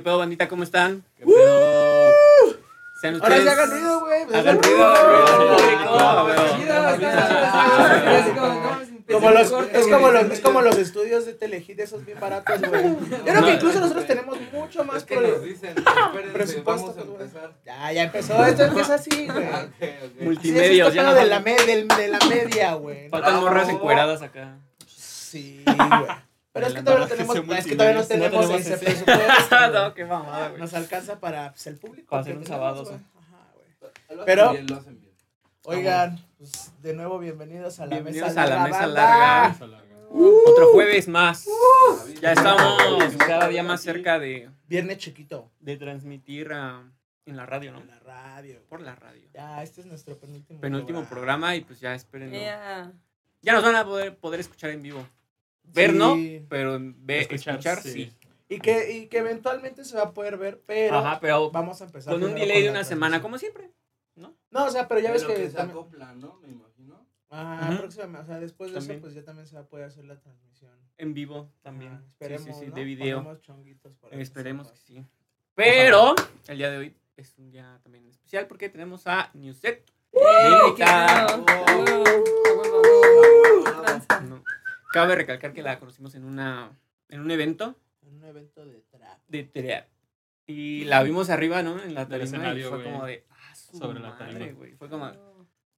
¿Qué pedo, bandita? ¿Cómo están? ¿Qué pedo? Sean Ahora ustedes... sí hagan ruido, güey. Hagan ruido. Como los, es, como los, es como los estudios de Telehit, esos bien baratos, güey. Yo creo que incluso nosotros tenemos mucho más Es que nos pro- dicen, espérense, presupuesto. Ya, ya empezó. Esto empieza así, güey. Multimedios, Sí, no de la, faltan- me- del- de la media, güey. Faltan morras encueradas acá. Sí, güey. Pero es que todavía no tenemos, es que todavía no tenemos tenemos ese ese. presupuesto. no, qué mamada, güey. Nos alcanza para pues, el público. Para hacer un sábado. Ajá, güey. Lo hacen Pero- bien, lo hacen bien. Oigan, pues, de nuevo bienvenidos a la Bienvenidos mesa a la larga, mesa larga. Otro jueves más. Ya estamos cada día más cerca de, Viernes chiquito de transmitir ah, en la radio, ¿no? en la radio. Por la radio. Ya, este es nuestro penúltimo Penúltimo programa y pues ya esperen. Yeah. Ya nos van a poder, poder escuchar en vivo. Ver no, Sí. pero ve, escuchar, Escuchar, sí. sí. Y que, y que eventualmente se va a poder ver, pero Ajá, pero vamos a empezar. con un delay de una semana, como siempre. No, o sea, pero ya ves Pero que, se también- acoplan, ¿no? Me imagino. Ajá, próximamente, o sea, después de También. eso, pues ya también se va a poder hacer la transmisión. En vivo también. Sí, esperemos, sí, sí, ¿no? de video. Que Esperemos que sí. Pero el día de hoy es un día también especial porque tenemos a Newset. ¡Eh, Cabe recalcar que la conocimos en una en un evento En un evento de trap. de trap. Y la vimos arriba, ¿no? En la tarima y fue como de ah, su Sobre la madre, tarima. güey. Fue como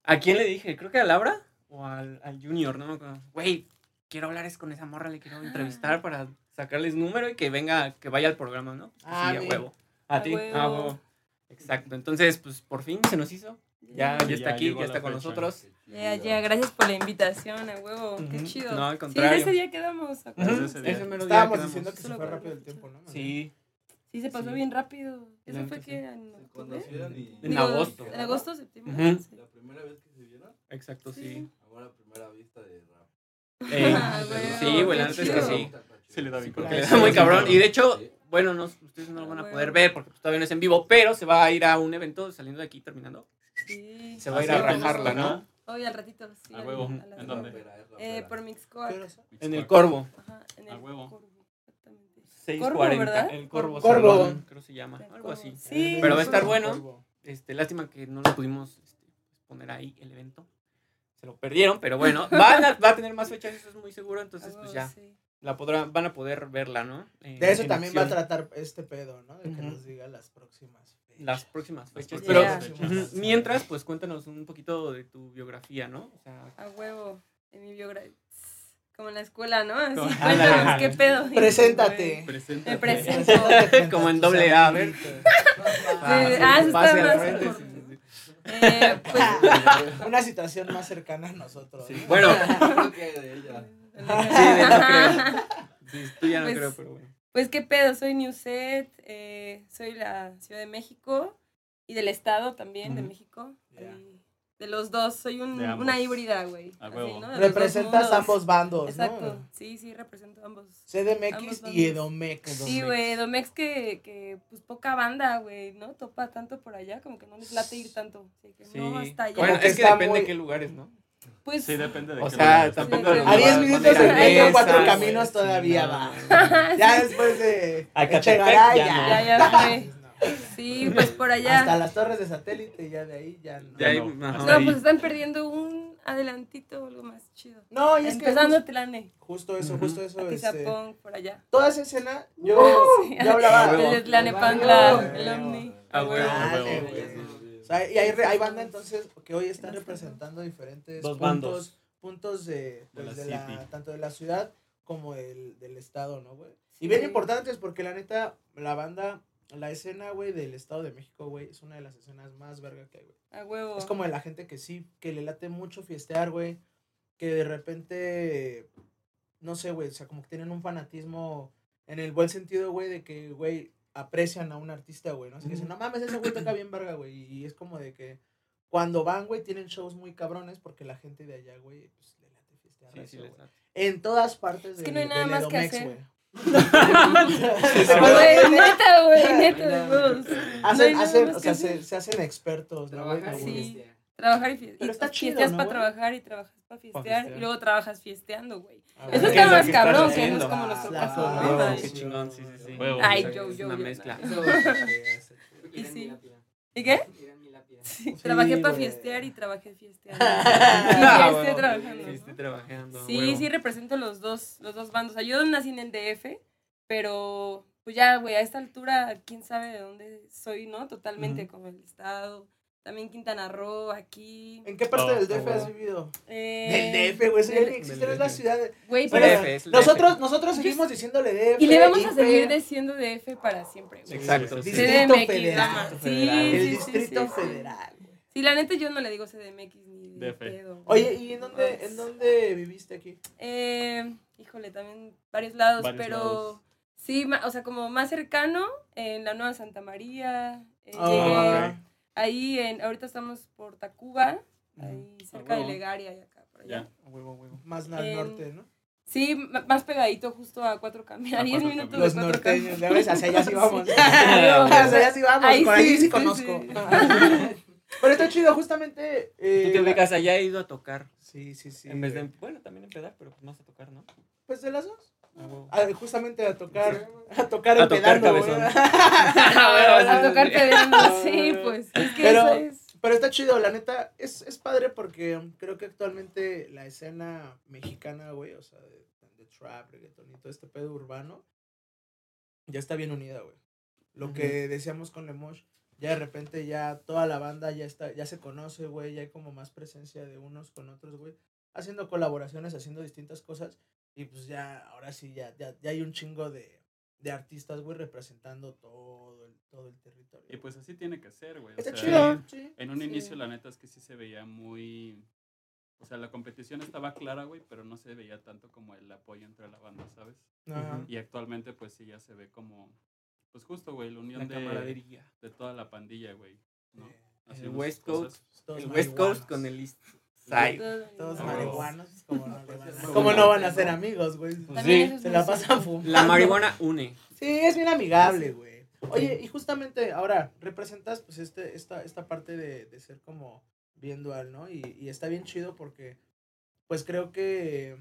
¿A quién le dije? Creo que a Laura o al, al Junior, ¿no? Güey, quiero hablar es con esa morra, le quiero entrevistar para sacarles número y que venga, que vaya al programa, ¿no? Ah, sí, a huevo. A, A ti, huevo. a huevo. Exacto. Entonces, pues por fin se nos hizo. Ya, ya Ya está aquí, ya la está con fecha. nosotros. Ya, ya, gracias por la invitación, a huevo. Qué chido. No, al Sí, contrario. ese día quedamos. Ujú, acuérdate. ese día. ese mero día Estábamos quedamos. diciendo que se fue rápido el tiempo, ¿no? Sí, Sí, se pasó Sí. bien rápido. ¿Eso fue sí. que en y... En Digo, agosto. En agosto, septiembre. Ujú. sí. La primera vez que se vieron, exacto, sí. Sí. ahora primera vista de rap. Ey, Ah, güey, sí, güey, la qué neta es que sí. Se le da bien Porque Sí, le sí, da muy sí, cabrón. sí. Y de hecho, Sí. bueno, no, ustedes no lo van a poder ver porque pues, todavía no es en vivo, pero se va a ir a un evento saliendo de aquí, terminando. Sí. Se va a ir sí, a rajarla, ¿no? Hoy al ratito, sí. A huevo. a ¿En dónde? Eh, por ¿Qué Mixcoac. En el Corvo. Ajá, en A el huevo. Corvo, exactamente. 640. ¿verdad? El Corvo. Corvo. Salón, creo se llama. El Algo Corvo. así. Sí. Pero va a estar Corvo. bueno. Este, lástima que no lo pudimos este, poner ahí el evento. Se lo perdieron, pero bueno, van a, va a tener más fechas, eso es muy seguro, A entonces pues huevo, ya sí. La podrán, van a poder verla, ¿no? En- De eso también va a tratar este pedo, ¿no? De que nos diga las próximas fechas. las próximas Las fechas. próximas Pero fechas. mientras, pues cuéntanos un poquito de tu biografía, ¿no? O sea, A huevo. En mi biografía. Como en la escuela, ¿no? Así, cuéntanos, ¿qué pedo? Preséntate. Presenta. Me presento. Preséntate Como en doble A, a ver. ah, eso está más frente, como- sí, sí, sí. Eh, pues. Una situación más cercana a nosotros. Sí. ¿no? Bueno, Sí, de no creo. Sí, tú ya no Pues- creo, pero bueno. Pues qué pedo, soy Newset, eh, soy la Ciudad de México y del Estado también, de. México. De los dos, soy un- una híbrida, güey. ¿no? Representas ambos bandos, Exacto, ¿no? sí, sí, represento ambos. CDMX Ambos y. Edomex. Sí, güey, Domex que, que, pues poca banda, güey, ¿no? Topa tanto por allá, como que no les late ir tanto. Así que Sí. no, hasta allá. Bueno, es que depende muy- de qué lugares, ¿no? Pues, Sí, depende de O qué sea, Sí, los a A 10 vas minutos en medio, mesa, cuatro güey. caminos Sí, todavía no, va. Ya después de Echegaray, ya ya. Ya, ya fue. Sí, pues por allá. Hasta las torres de satélite, ya de ahí ya no. De ahí, No, No, pues están perdiendo un adelantito o algo más chido. No, y es que Empezando justo, Tlane, justo eso, Ujú. justo eso. Este, Atizapón, por allá. toda esa escena, yo, Sí. yo hablaba. A huevo. El de Tlanepantla, huevo. el Omni. A huevo, a Dale, huevo. güey. Y hay, re- hay banda entonces que hoy están representando diferentes Dos puntos, puntos de, De pues, la de la- city. tanto de la ciudad como del, del estado, ¿no, güey? Y bien importantes porque la neta, la banda, la escena, güey, del Estado de México, güey, es una de las escenas más verga que hay, güey. A huevo. Es como de la gente que sí, que le late mucho fiestear, güey, que de repente, no sé, güey, o sea, como que tienen un fanatismo en el buen sentido, güey, de que, güey, aprecian a un artista, güey, ¿no? Así que dicen, no mames, ese güey toca bien verga, güey, y es como de que cuando van, güey, tienen shows muy cabrones porque la gente de allá, güey, pues le late fiestear. Sí, sí, les. En todas partes Es que no hay nada más que hacer. güey. Neta, güey, neta. Hacen, hacen, o sea, se, se hacen expertos, ¿no, Como- Sí. Trabajar y fiestear. Pero está chido, Fiesteas ¿no, para trabajar y trabajas para fiestear, fiestear. y luego trabajas fiesteando, güey. Ah, Eso está ¿Qué es más estás cabrón, que no es como nuestro caso, Ay, Qué chingón, sí, sí, sí. Huevo. Ay, Es yo, yo, una yo. mezcla. Y sí. ¿Y qué? Sí, Sí, trabajé para fiestear y trabajé fiesteando. Ah, y huevo. fiesté trabajando. Trabajando. Sí, huevo. sí represento los dos, los dos bandos. O sea, yo nací en el DF, pero pues ya, güey, a esta altura, quién sabe de dónde soy, ¿no? Totalmente Ujú. como el estado. También Quintana Roo, aquí. ¿En qué parte Oh, del DF oh, has vivido? Eh, Del DF, güey. Eso ya ni existe, es la ciudad. de- Güey, Pero. DF, es Nosotros, DF. nosotros seguimos diciéndole DF. Y le vamos a seguir diciendo DF para siempre, güey. Exacto. Sí, sí. sí, Distrito CDMX, Federal. Sí. El sí, sí, Distrito sí, sí. Federal. güey. Sí, la neta yo no le digo CDMX ni de DF. pedo. Oye, ¿y en dónde, Pues, en dónde viviste aquí? Eh, híjole, también varios lados, Varios pero lados. sí, ma- o sea, como más cercano, en la Nueva Santa María. eh, Ah, llegué ok. Ahí, en, ahorita estamos por Tacuba, ahí cerca de. Legaria y acá, por allá. Ya. Huevo, huevo. Más al En- norte, ¿no? Sí, más pegadito justo a cuatro caminos, a A 10 Cuatro minutos Los de cuatro norteños, caminos. ya ves, hacia allá sí vamos. Sí. hacia allá sí vamos, Ahí por sí, sí, sí, conozco. sí. Pero está chido, justamente. eh, Tú te ubicas allá, he ido a tocar. Sí, sí, sí. en vez de, bueno, también empedar, pero pues más a tocar, ¿no? Pues de las dos. A. Ah, justamente a tocar, a tocar A tocar empedando, güey. cabezón. A tocar pedendo, sí, pues. Es que Pero- eso es. Pero está chido, la neta, es, es padre porque creo que actualmente la escena mexicana, güey, o sea, de, de trap, reggaeton y todo este pedo urbano, ya está bien unida, güey. Lo que decíamos con Lemosh, ya de repente ya toda la banda ya está, ya se conoce, güey, ya hay como más presencia de unos con otros, güey, haciendo colaboraciones, haciendo distintas cosas, y pues ya, ahora sí, ya, ya, ya hay un chingo de, de artistas, güey, representando todo el, todo el territorio. Y pues así tiene que ser, güey. o está sea, chido, sí. En un Sí. inicio, la neta es que sí se veía muy. O sea, la competición estaba clara, güey, pero no se veía tanto como el apoyo entre la banda, ¿sabes? Ajá. Y actualmente, pues sí, ya se ve como. Pues justo, güey, la unión La de, de toda la pandilla, güey. ¿no? Sus West. Coast. El West Coast con el East Todos marihuanos, como no, le van a- Como ¿cómo no van a ser amigos, güey? Pues sí. Se la pasan fumando. La marihuana une. Sí, es bien amigable, güey. Oye, y justamente ahora representas pues este, esta, esta parte de, de ser como bien dual, ¿no? Y, y está bien chido porque pues creo que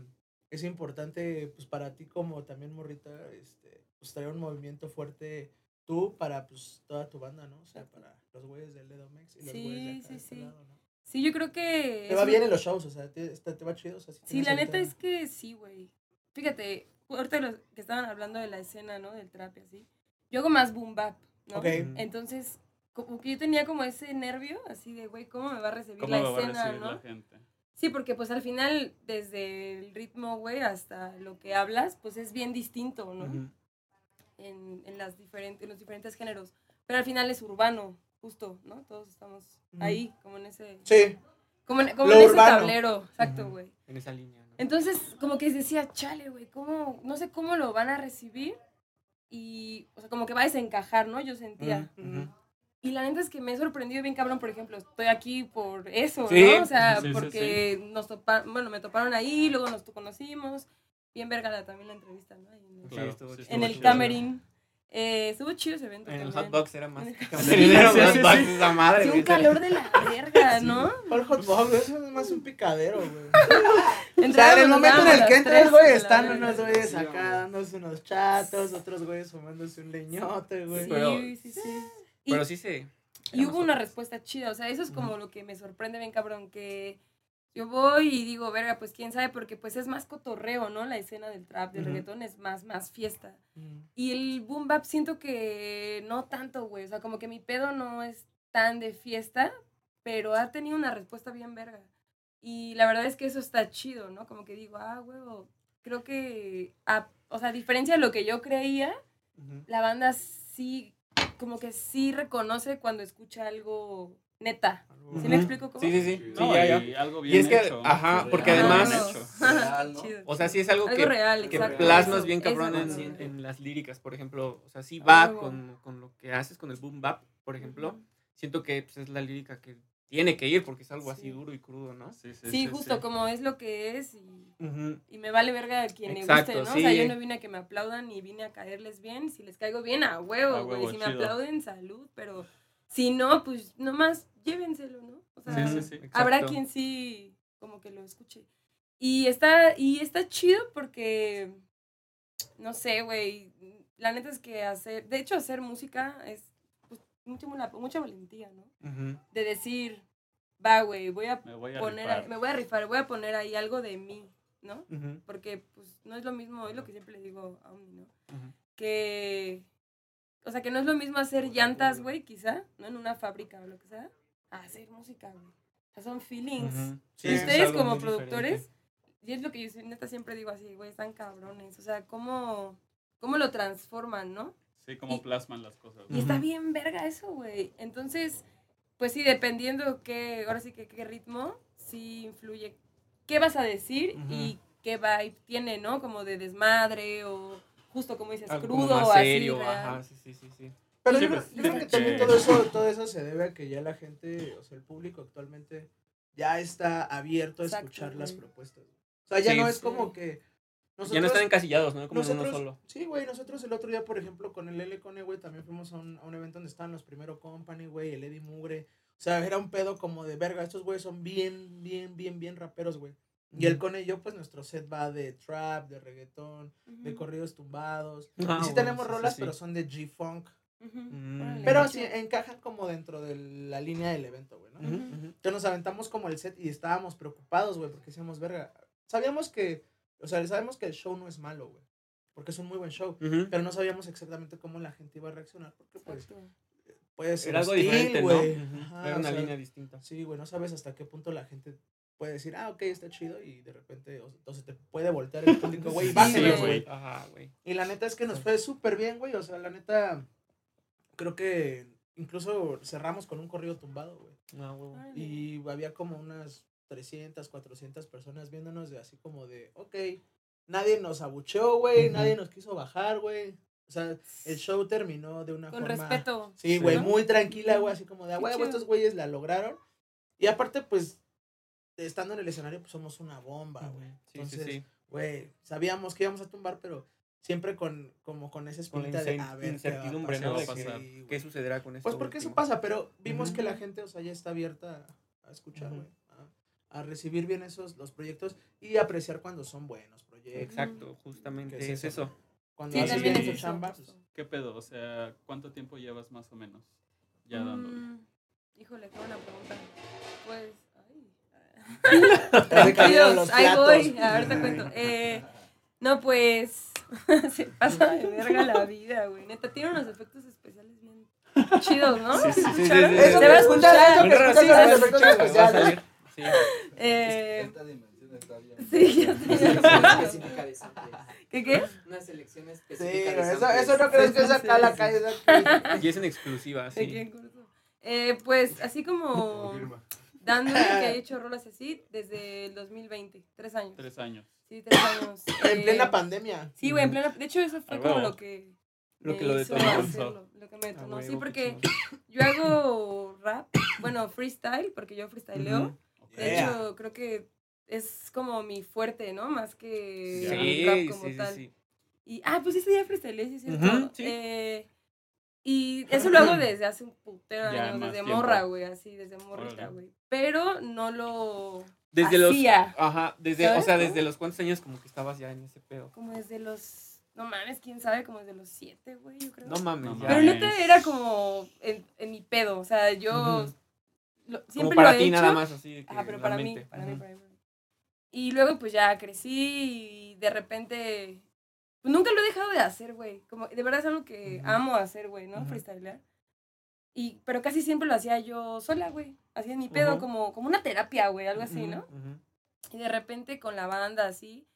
es importante pues para ti como también morrita, este, pues traer un movimiento fuerte tú para pues toda tu banda, ¿no? O sea, para los güeyes del Ledomex y los Sí, güeyes de acá sí, de este sí. lado, ¿no? Sí, yo creo que. Te va bien en los shows, o sea, te, te va chido. O sea, si Sí, la neta es que sí, güey. Fíjate, ahorita los que estaban hablando de la escena, ¿no? Del trap y así. Yo hago más boom bap, ¿no? Ok. Entonces, como que yo tenía como ese nervio, así de, güey, ¿cómo me va a recibir ¿Cómo la lo va a escena, recibir no? la gente? Sí, porque pues al final, desde el ritmo, güey, hasta lo que hablas, pues es bien distinto, ¿no? Ujú. en, en, las diferentes, en los diferentes géneros. Pero al final es urbano, justo, ¿no? Todos estamos ahí, como en ese, Sí, como en, como Lo en ese tablero, exacto, güey. En esa línea. ¿no? Entonces, como que decía, chale, güey, ¿cómo? No sé cómo lo van a recibir. Y, o sea, como que va a desencajar, ¿no? Yo sentía. Y la neta es que me he sorprendido bien cabrón, por ejemplo, estoy aquí por eso, Sí. ¿no? O sea, Sí, sí, porque nos toparon, bueno, me toparon ahí, luego nos conocimos. Bien verga la- también la entrevista, ¿no? Ahí en el- Claro, en el chido. camerín. Eh, estuvo chido ese evento En el también. hotbox era más. El- box, esa madre. Sí, un calor de la verga, ¿no? ¿Cuál hot dog? Eso es más un picadero, güey. O sea, en el momento en el que las güey, la están unos güeyes Sí, acá dándose unos chatos, otros güeyes fumándose un leñote, güey. Sí, Pero- sí, sí. Pero sí se. y hubo una respuesta chida, o sea, eso es como lo que me sorprende bien cabrón, que yo voy y digo, verga, pues quién sabe, porque pues es más cotorreo, ¿no? La escena del trap, del Ujú. reggaetón es más, más fiesta. Mm. Y el boom bap siento que no tanto, güey, o sea, como que mi pedo no es tan de fiesta, pero ha tenido una respuesta bien verga. Y la verdad es que eso está chido, ¿no? Como que digo, ah, huevo, creo que, a- o sea, a diferencia de lo que yo creía, la banda sí, como que sí reconoce cuando escucha algo neta. ¿Sí me explico cómo? Sí, sí, sí. No, ya, ya. y algo Y bien es que, hecho. ajá, porque Real. además. Real, ¿no? O sea, sí es algo, Algo que, real, que plasmas Eso, bien cabrón en, en las líricas, por ejemplo. O sea, sí va con, con lo que haces, con el boom bap, por ejemplo. Siento que pues, es la lírica que tiene que ir porque es algo así Sí. duro y crudo, ¿no? Sí, sí, Sí, justo como es lo que es y, Ujú. y me vale verga a quien Exacto, le guste, ¿no? sí. O sea, yo no vine a que me aplaudan ni vine a caerles bien. Si les caigo bien, a huevo, A güey. Si me aplauden, salud, pero Si no, pues nomás llévenselo, ¿no? O sea, Sí, sí, sí. habrá Exacto. quien sí como que lo escuche. Y está, y está chido porque, no sé, güey, la neta es que hacer, de hecho hacer música es pues, mucha, mucha valentía, ¿no? De decir, va, güey, voy a Me voy a poner, me voy a rifar, voy a poner ahí algo de mí, ¿no? Porque pues no es lo mismo, es lo que siempre le digo a Omni, ¿no? Que, o sea, que no es lo mismo hacer llantas, güey, quizá, ¿no? En una fábrica o lo que sea, a hacer música, güey. O sea, son feelings. Y Sí, ustedes como productores, diferente. y es lo que yo neta siempre digo así, güey, están cabrones. O sea, cómo, cómo lo transforman, ¿no? Sí, como Y- plasman las cosas. Y está bien verga eso, güey. Entonces, pues sí, dependiendo qué, ahora sí que qué ritmo, sí influye qué vas a decir y qué vibe tiene, ¿no? Como de desmadre o justo como dices, Algo crudo más o así. serio, real. ajá, sí, sí, sí, sí. Pero Sí, yo, pues, creo- yo creo que también todo eso, todo eso se debe a que ya la gente, o sea, el público actualmente ya está abierto a Exacto, escuchar las propuestas. O sea, ya Sí. no es Sí. como que nosotros, ya no están encasillados, ¿no? Como uno nosotros, solo. sí, güey, nosotros el otro día, por ejemplo, con el L Cone, güey, también fuimos a un, a un evento donde estaban los primero Company, güey, el Eddie Mugre. O sea, era un pedo como de verga, estos güeyes son bien, bien, bien, bien raperos, güey. Y el Ujú. Cone y yo, pues nuestro set va de trap, de reggaetón, de corridos tumbados. Ah, y sí bueno, tenemos sí, rolas, sí. pero son de G-Funk. Mm. Pero sí encajan como dentro de la línea del evento, güey, ¿no? Entonces nos aventamos como el set y estábamos preocupados, güey, porque decíamos, verga, sabíamos que, o sea, sabemos que el show no es malo, güey, porque es un muy buen show, pero no sabíamos exactamente cómo la gente iba a reaccionar, porque pues Exacto. puede ser Era algo hostil, diferente, ¿no? güey. Ujú. Ajá, Era o una sea, línea distinta. Sí, güey, no sabes hasta qué punto la gente puede decir, ah, ok, está chido, y de repente, o, o se te puede voltear el público, güey, y Sí, bájenle, güey. güey. Ajá, güey. Y la neta es que nos fue súper bien, güey. O sea, la neta, creo que incluso cerramos con un corrido tumbado, güey. Ah, huevo. Órale. Y había como unas 300, 400 personas viéndonos de así como de, ok, nadie nos abucheó, güey, nadie nos quiso bajar, güey. O sea, el show terminó de una Con forma... respeto. Sí, güey, ¿no? muy tranquila, güey, así como de, "Ah, güey, estos güeyes la lograron. Y aparte, pues, estando en el escenario, pues somos una bomba, güey. Sí, Entonces, sí. güey, sabíamos que íbamos a tumbar, pero siempre con, como con esa Con la espinita de, a ver, ¿qué va a incertidumbre, pasar? ¿no? De va a que- pasar? Sí, güey. ¿Qué sucederá con esto? Pues porque eso pasa, pero vimos que la gente, o sea, ya está abierta a escuchar, güey. A, a recibir bien esos, los proyectos y apreciar cuando son buenos proyectos. Exacto, justamente ¿Qué es eso. Cuando Sí, haces bien es chamba, pues, ¿Qué pedo? O sea, ¿cuánto tiempo llevas más o menos ya dándole? Mm, híjole, qué buena pregunta. Pues, Tranquilos, ahí voy, ahorita cuento. Eh, no, pues, se pasa de verga la vida, güey. Neta, tiene unos efectos especiales bien chidos, ¿no? Sí, sí, sí, sí, ¿Escucharon? sí, Eso Se que va a escuchar. eso que sí, los a efectos a especiales. Sí. Eh, Esta dimensión está bien. sí, ya sé. específica de Santos. ¿Qué qué? Una selección Sí, específica de güey, eso, eso no crees que es acá la Sí, calle. Y es en exclusiva, ¿De sí. Eh, pues, así como dándole que he hecho rolas así desde el 2020, tres años. Tres años. Sí, tres años. En Eh, plena pandemia. Sí, güey, en plena. De hecho, eso fue como lo que. Lo me que lo hizo detonó. hacerlo, Lo que me detonó. Sí, porque yo hago rap, bueno, freestyle, porque yo freestyleo. Ujú. De Yeah. hecho, creo que es como mi fuerte, ¿no? Más que Sí, rap Sí, como sí, sí, tal. sí. Y, ah, pues ese día freestyle, sí, es cierto. Ujú, sí. Eh, y eso lo hago desde hace un putero años, desde tiempo. morra, güey, así, desde morrita, güey. Pero no lo Desde los. hacía. Ajá, desde, o ¿Sabes sea, desde los cuántos años como que estabas ya en ese pedo. Como desde los, no mames, quién sabe, como desde los siete, güey, yo creo. No mames. No ya. Pero mames. neta era como en, en mi pedo, o sea, yo lo- Como siempre para lo he ti hecho. nada más así. Ajá, pero para mí, para mí, Ujú. para mí. para mí. Y luego pues ya crecí y de repente, nunca lo he dejado de hacer, güey. Como, de verdad es algo que amo hacer, güey, ¿no? Freestylear. Y, pero casi siempre lo hacía yo sola, güey. Así en mi pedo, como, como una terapia, güey, algo así, ¿no? ujú. Y de repente con la banda así.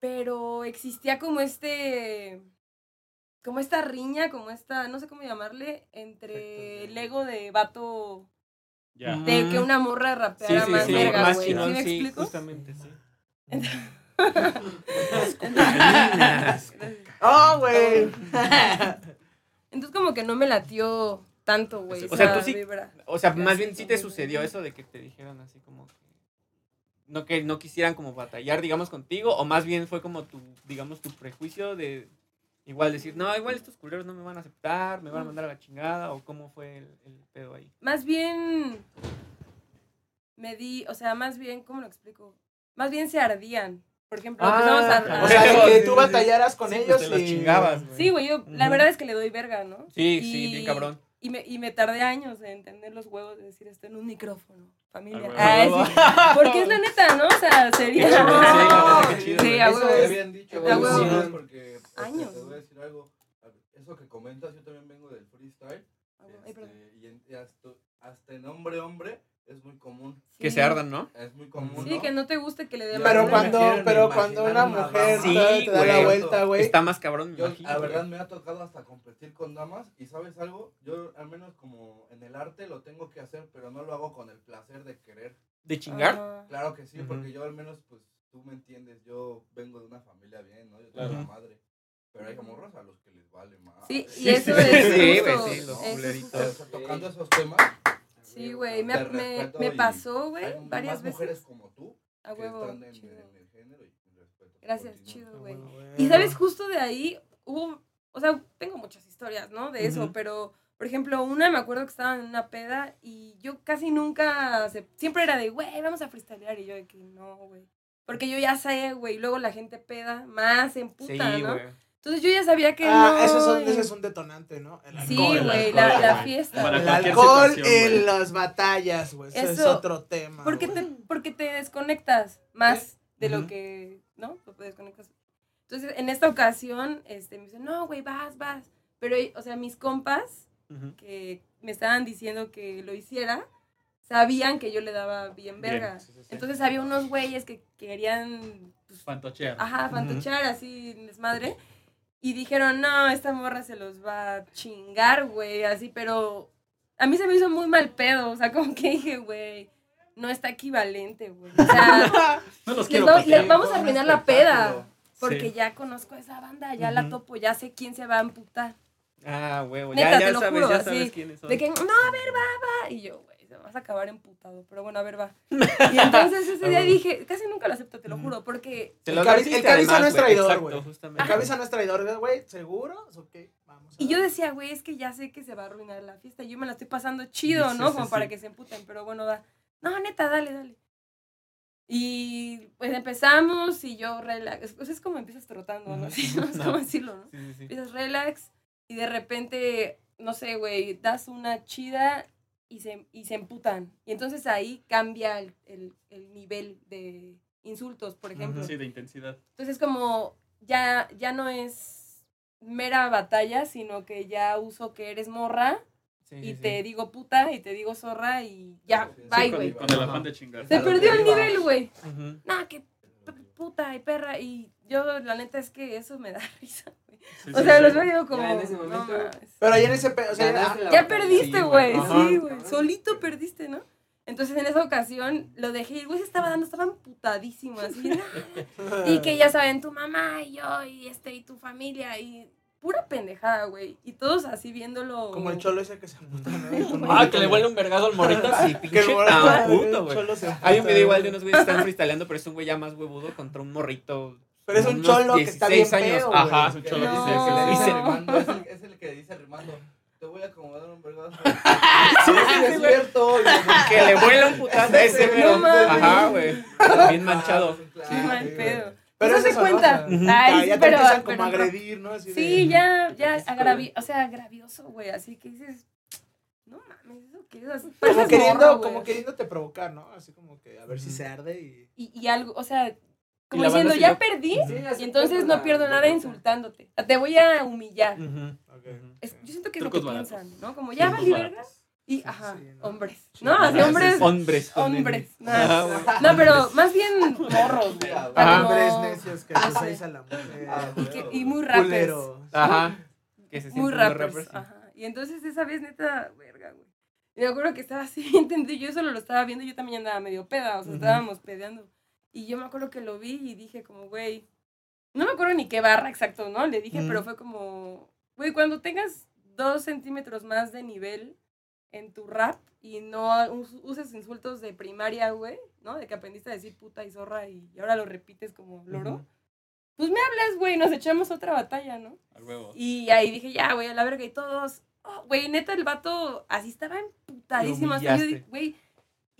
Pero existía como este. Como esta riña, como esta, no sé cómo llamarle, entre el ego de vato. Ya. Ujú. De que una morra rapeara sí, más sí, verga, güey. ¿Sí chingón, me sí, explico? justamente, sí. Gracias. ¡Oh, güey! Entonces como que no me latió tanto, güey. O sea, tú sí- vibra. O sea, más bien sí te sucedió eso de que te dijeron así como que no que no quisieran como batallar, digamos, contigo, o más bien fue como tu, digamos, tu prejuicio de Igual decir, no, igual estos culeros no me van a aceptar, me van a mandar a la chingada, o cómo fue el, el pedo ahí. Más bien me di, o sea, más bien, ¿cómo lo explico? Más bien se ardían. Por ejemplo, Ah, empezamos a- O sea, que tú batallaras con Sí, pues, ellos te los y... chingabas, güey. Sí, güey, yo, la verdad es que le doy verga, ¿no? Sí, sí, bien cabrón. Y me, y me tardé años en entender los huevos de decir esto en un micrófono, familia. Ay, huevo. sí, porque es la neta, ¿no? O sea, sería... Sí, qué chido, Sí, güey. a Eso huevo. me habían dicho, A ¿no? porque Años. te voy a decir algo. Eso que comentas, yo también vengo del freestyle. Ay, perdón. este, y, en- y hasta, hasta en hombre hombre es muy común. Que se ardan, ¿no? Es muy común. Sí, ¿no? que no te guste que le dé Pero cuando, pero cuando una mujer. Sí, te, da la vuelta, güey. Está más cabrón, Yo, imagino. la verdad, me ha tocado hasta competir con damas. Y sabes algo, yo al menos como en el arte lo tengo que hacer, pero no lo hago con el placer de querer. ¿De chingar? Ajá. Claro que sí, porque yo al menos, pues, tú me entiendes, yo vengo de una familia bien, ¿no? Yo tengo una madre. Pero hay morros a los que les vale más. Sí, y Sí, eso sí, es sí, güey, sí, los tocando esos temas. Sí, güey, me, me, me pasó, güey, varias más mujeres veces. como tú A que huevo, están en, chido. en el género y respeto. Gracias, chido, güey. Bueno. Y sabes, justo de ahí hubo, o sea, tengo muchas historias, ¿no? De eso, pero, por ejemplo, una me acuerdo que estaba en una peda y yo casi nunca, se- siempre era de, güey, vamos a freestylear, y yo de que no, güey. Porque yo ya sé, güey, luego la gente peda, más en puta, Sí, ¿no? güey. Entonces yo ya sabía que Ah, no. ese es, un, y- ese es un detonante, ¿no? El Sí, güey, la, alcohol, la fiesta. Para El alcohol en las batallas, güey. Eso, es Eso- otro tema. Porque te, porque te desconectas más de Ujú. lo que, ¿no? Te desconectas. Entonces, en esta ocasión, este, me dicen, no, güey, vas, vas. Pero, o sea, mis compas que me estaban diciendo que lo hiciera, sabían que yo le daba bien Bien, verga. sí, sí, sí. Entonces, había unos güeyes que querían, pues, Fantochear. ajá, fantochar así, desmadre. Y dijeron, no, esta morra se los va a chingar, güey, así, pero a mí se me hizo muy mal pedo, o sea, como que dije, güey, no está equivalente, güey. O sea, No los les, va- vamos a arruinar la peda, porque Sí. ya conozco a esa banda, ya la topo, ya sé quién se va a amputar. Ah, huevo. Ya, te ya lo sabes, juro, ya así, sabes quiénes son. De que, no, a ver, va, va. Y yo, güey, vas a acabar emputado. Pero bueno, a ver, va. Y entonces ese día dije, casi nunca lo acepto, te lo Ujú. juro, porque Te El lo cabi- advertiste el cabeza además, no es traidor, güey. El cabeza no es traidor, güey. ¿Seguros? Ok, vamos. a Y yo decía, güey, es que ya sé que se va a arruinar la fiesta. Yo me la estoy pasando chido, Sí, ¿no? sí, Como sí. para que se emputen, pero bueno, va. No, neta, dale, dale. Y pues empezamos y yo relax. Pues es como empiezas trotando, ¿no? Así, no sé No. cómo decirlo, ¿no? Sí, sí, sí. Empiezas relax y de repente, no sé, güey, das una chida y se, y se emputan. Y entonces ahí cambia el, el- el nivel de insultos, por ejemplo. Sí, de intensidad. Entonces como ya, ya no es mera batalla, sino que ya uso que eres morra Sí, y sí, te sí. digo puta y te digo zorra y ya, Sí, bye, güey. con el Ajá. afán de chingar. Se perdió el nivel, güey. Ujú. No, que puta y perra. Y yo, la neta, es que eso me da risa. Sí, O sí, sea, sí. los veo como. en ese no momento, mames. Pero ahí en ese. O sea, Ya perdiste, Sí, güey. Sí, güey. Solito perdiste, ¿no? Entonces en esa ocasión lo dejé y el güey se estaba dando, estaba emputadísimo, así. "Nah". y que ya saben, tu mamá y yo y este y tu familia y pura pendejada, güey. Y todos así viéndolo. Como el cholo ese que se emputa, ¿no? Ah, que le vuelve un vergazo al morrito. Sí, Que pinche puto, güey. cholo se Hay un video igual de unos güeyes que están freestyleando, pero es un güey ya más huevudo contra un morrito. Pero es un cholo que está bien 16 pedo, Ajá, es un Que cholo le que No. se- que le se- dice se- rimando, es el, es el que dice rimando. Te voy a acomodar un vergazo. Sí, es cierto. Que le vuela un putazo a ese, güey. No mames. Ajá, güey. Bien manchado. Sí, mal Sí, pedo. Pero es se cuenta. Ay, ya te pero. empiezan pero como a agredir, ¿no? Sí, ya, ya, Sí, agravi o sea, agravioso, güey. Así que dices, no mames, ¿eso qué es? Así, Como queriendo, como queriéndote provocar, ¿no? Así como que a ver si se arde. Y, y algo, o sea, como diciendo, ya perdí, Sí, ya y entonces no pierdo nada insultándote. Te voy a humillar. Es- yo siento que es lo que baratos. piensan, ¿no? Como ya Trucos valí verga. Y, ajá, sí, ¿no? hombres. No, así sí, hombres, sí. Hombres. hombres. N. nada. Ajá, güey. No, pero más bien morros. Ajá. Hombres no- necios que Ah, sí. a la mujer. Ah, Y, y muy rappers. Culero. Ajá. Que se Muy rappers. Ajá. Y entonces esa vez, neta, verga, güey. Y me acuerdo que estaba así, entendí, yo solo lo estaba viendo, yo también andaba medio peda, o sea, estábamos pedeando. Y yo me acuerdo que lo vi y dije como, güey, no me acuerdo ni qué barra exacto, ¿no? Le dije, pero fue como, güey, cuando tengas dos centímetros más de nivel en tu rap y no us- uses insultos de primaria, güey, ¿no? De que aprendiste a decir puta y zorra y, y ahora lo repites como loro. Pues me hablas, güey, nos echamos otra batalla, ¿no? Al huevo. Y ahí dije, ya, güey, a la verga. Y todos, oh, güey, neta, el vato así estaba emputadísimo. Güey,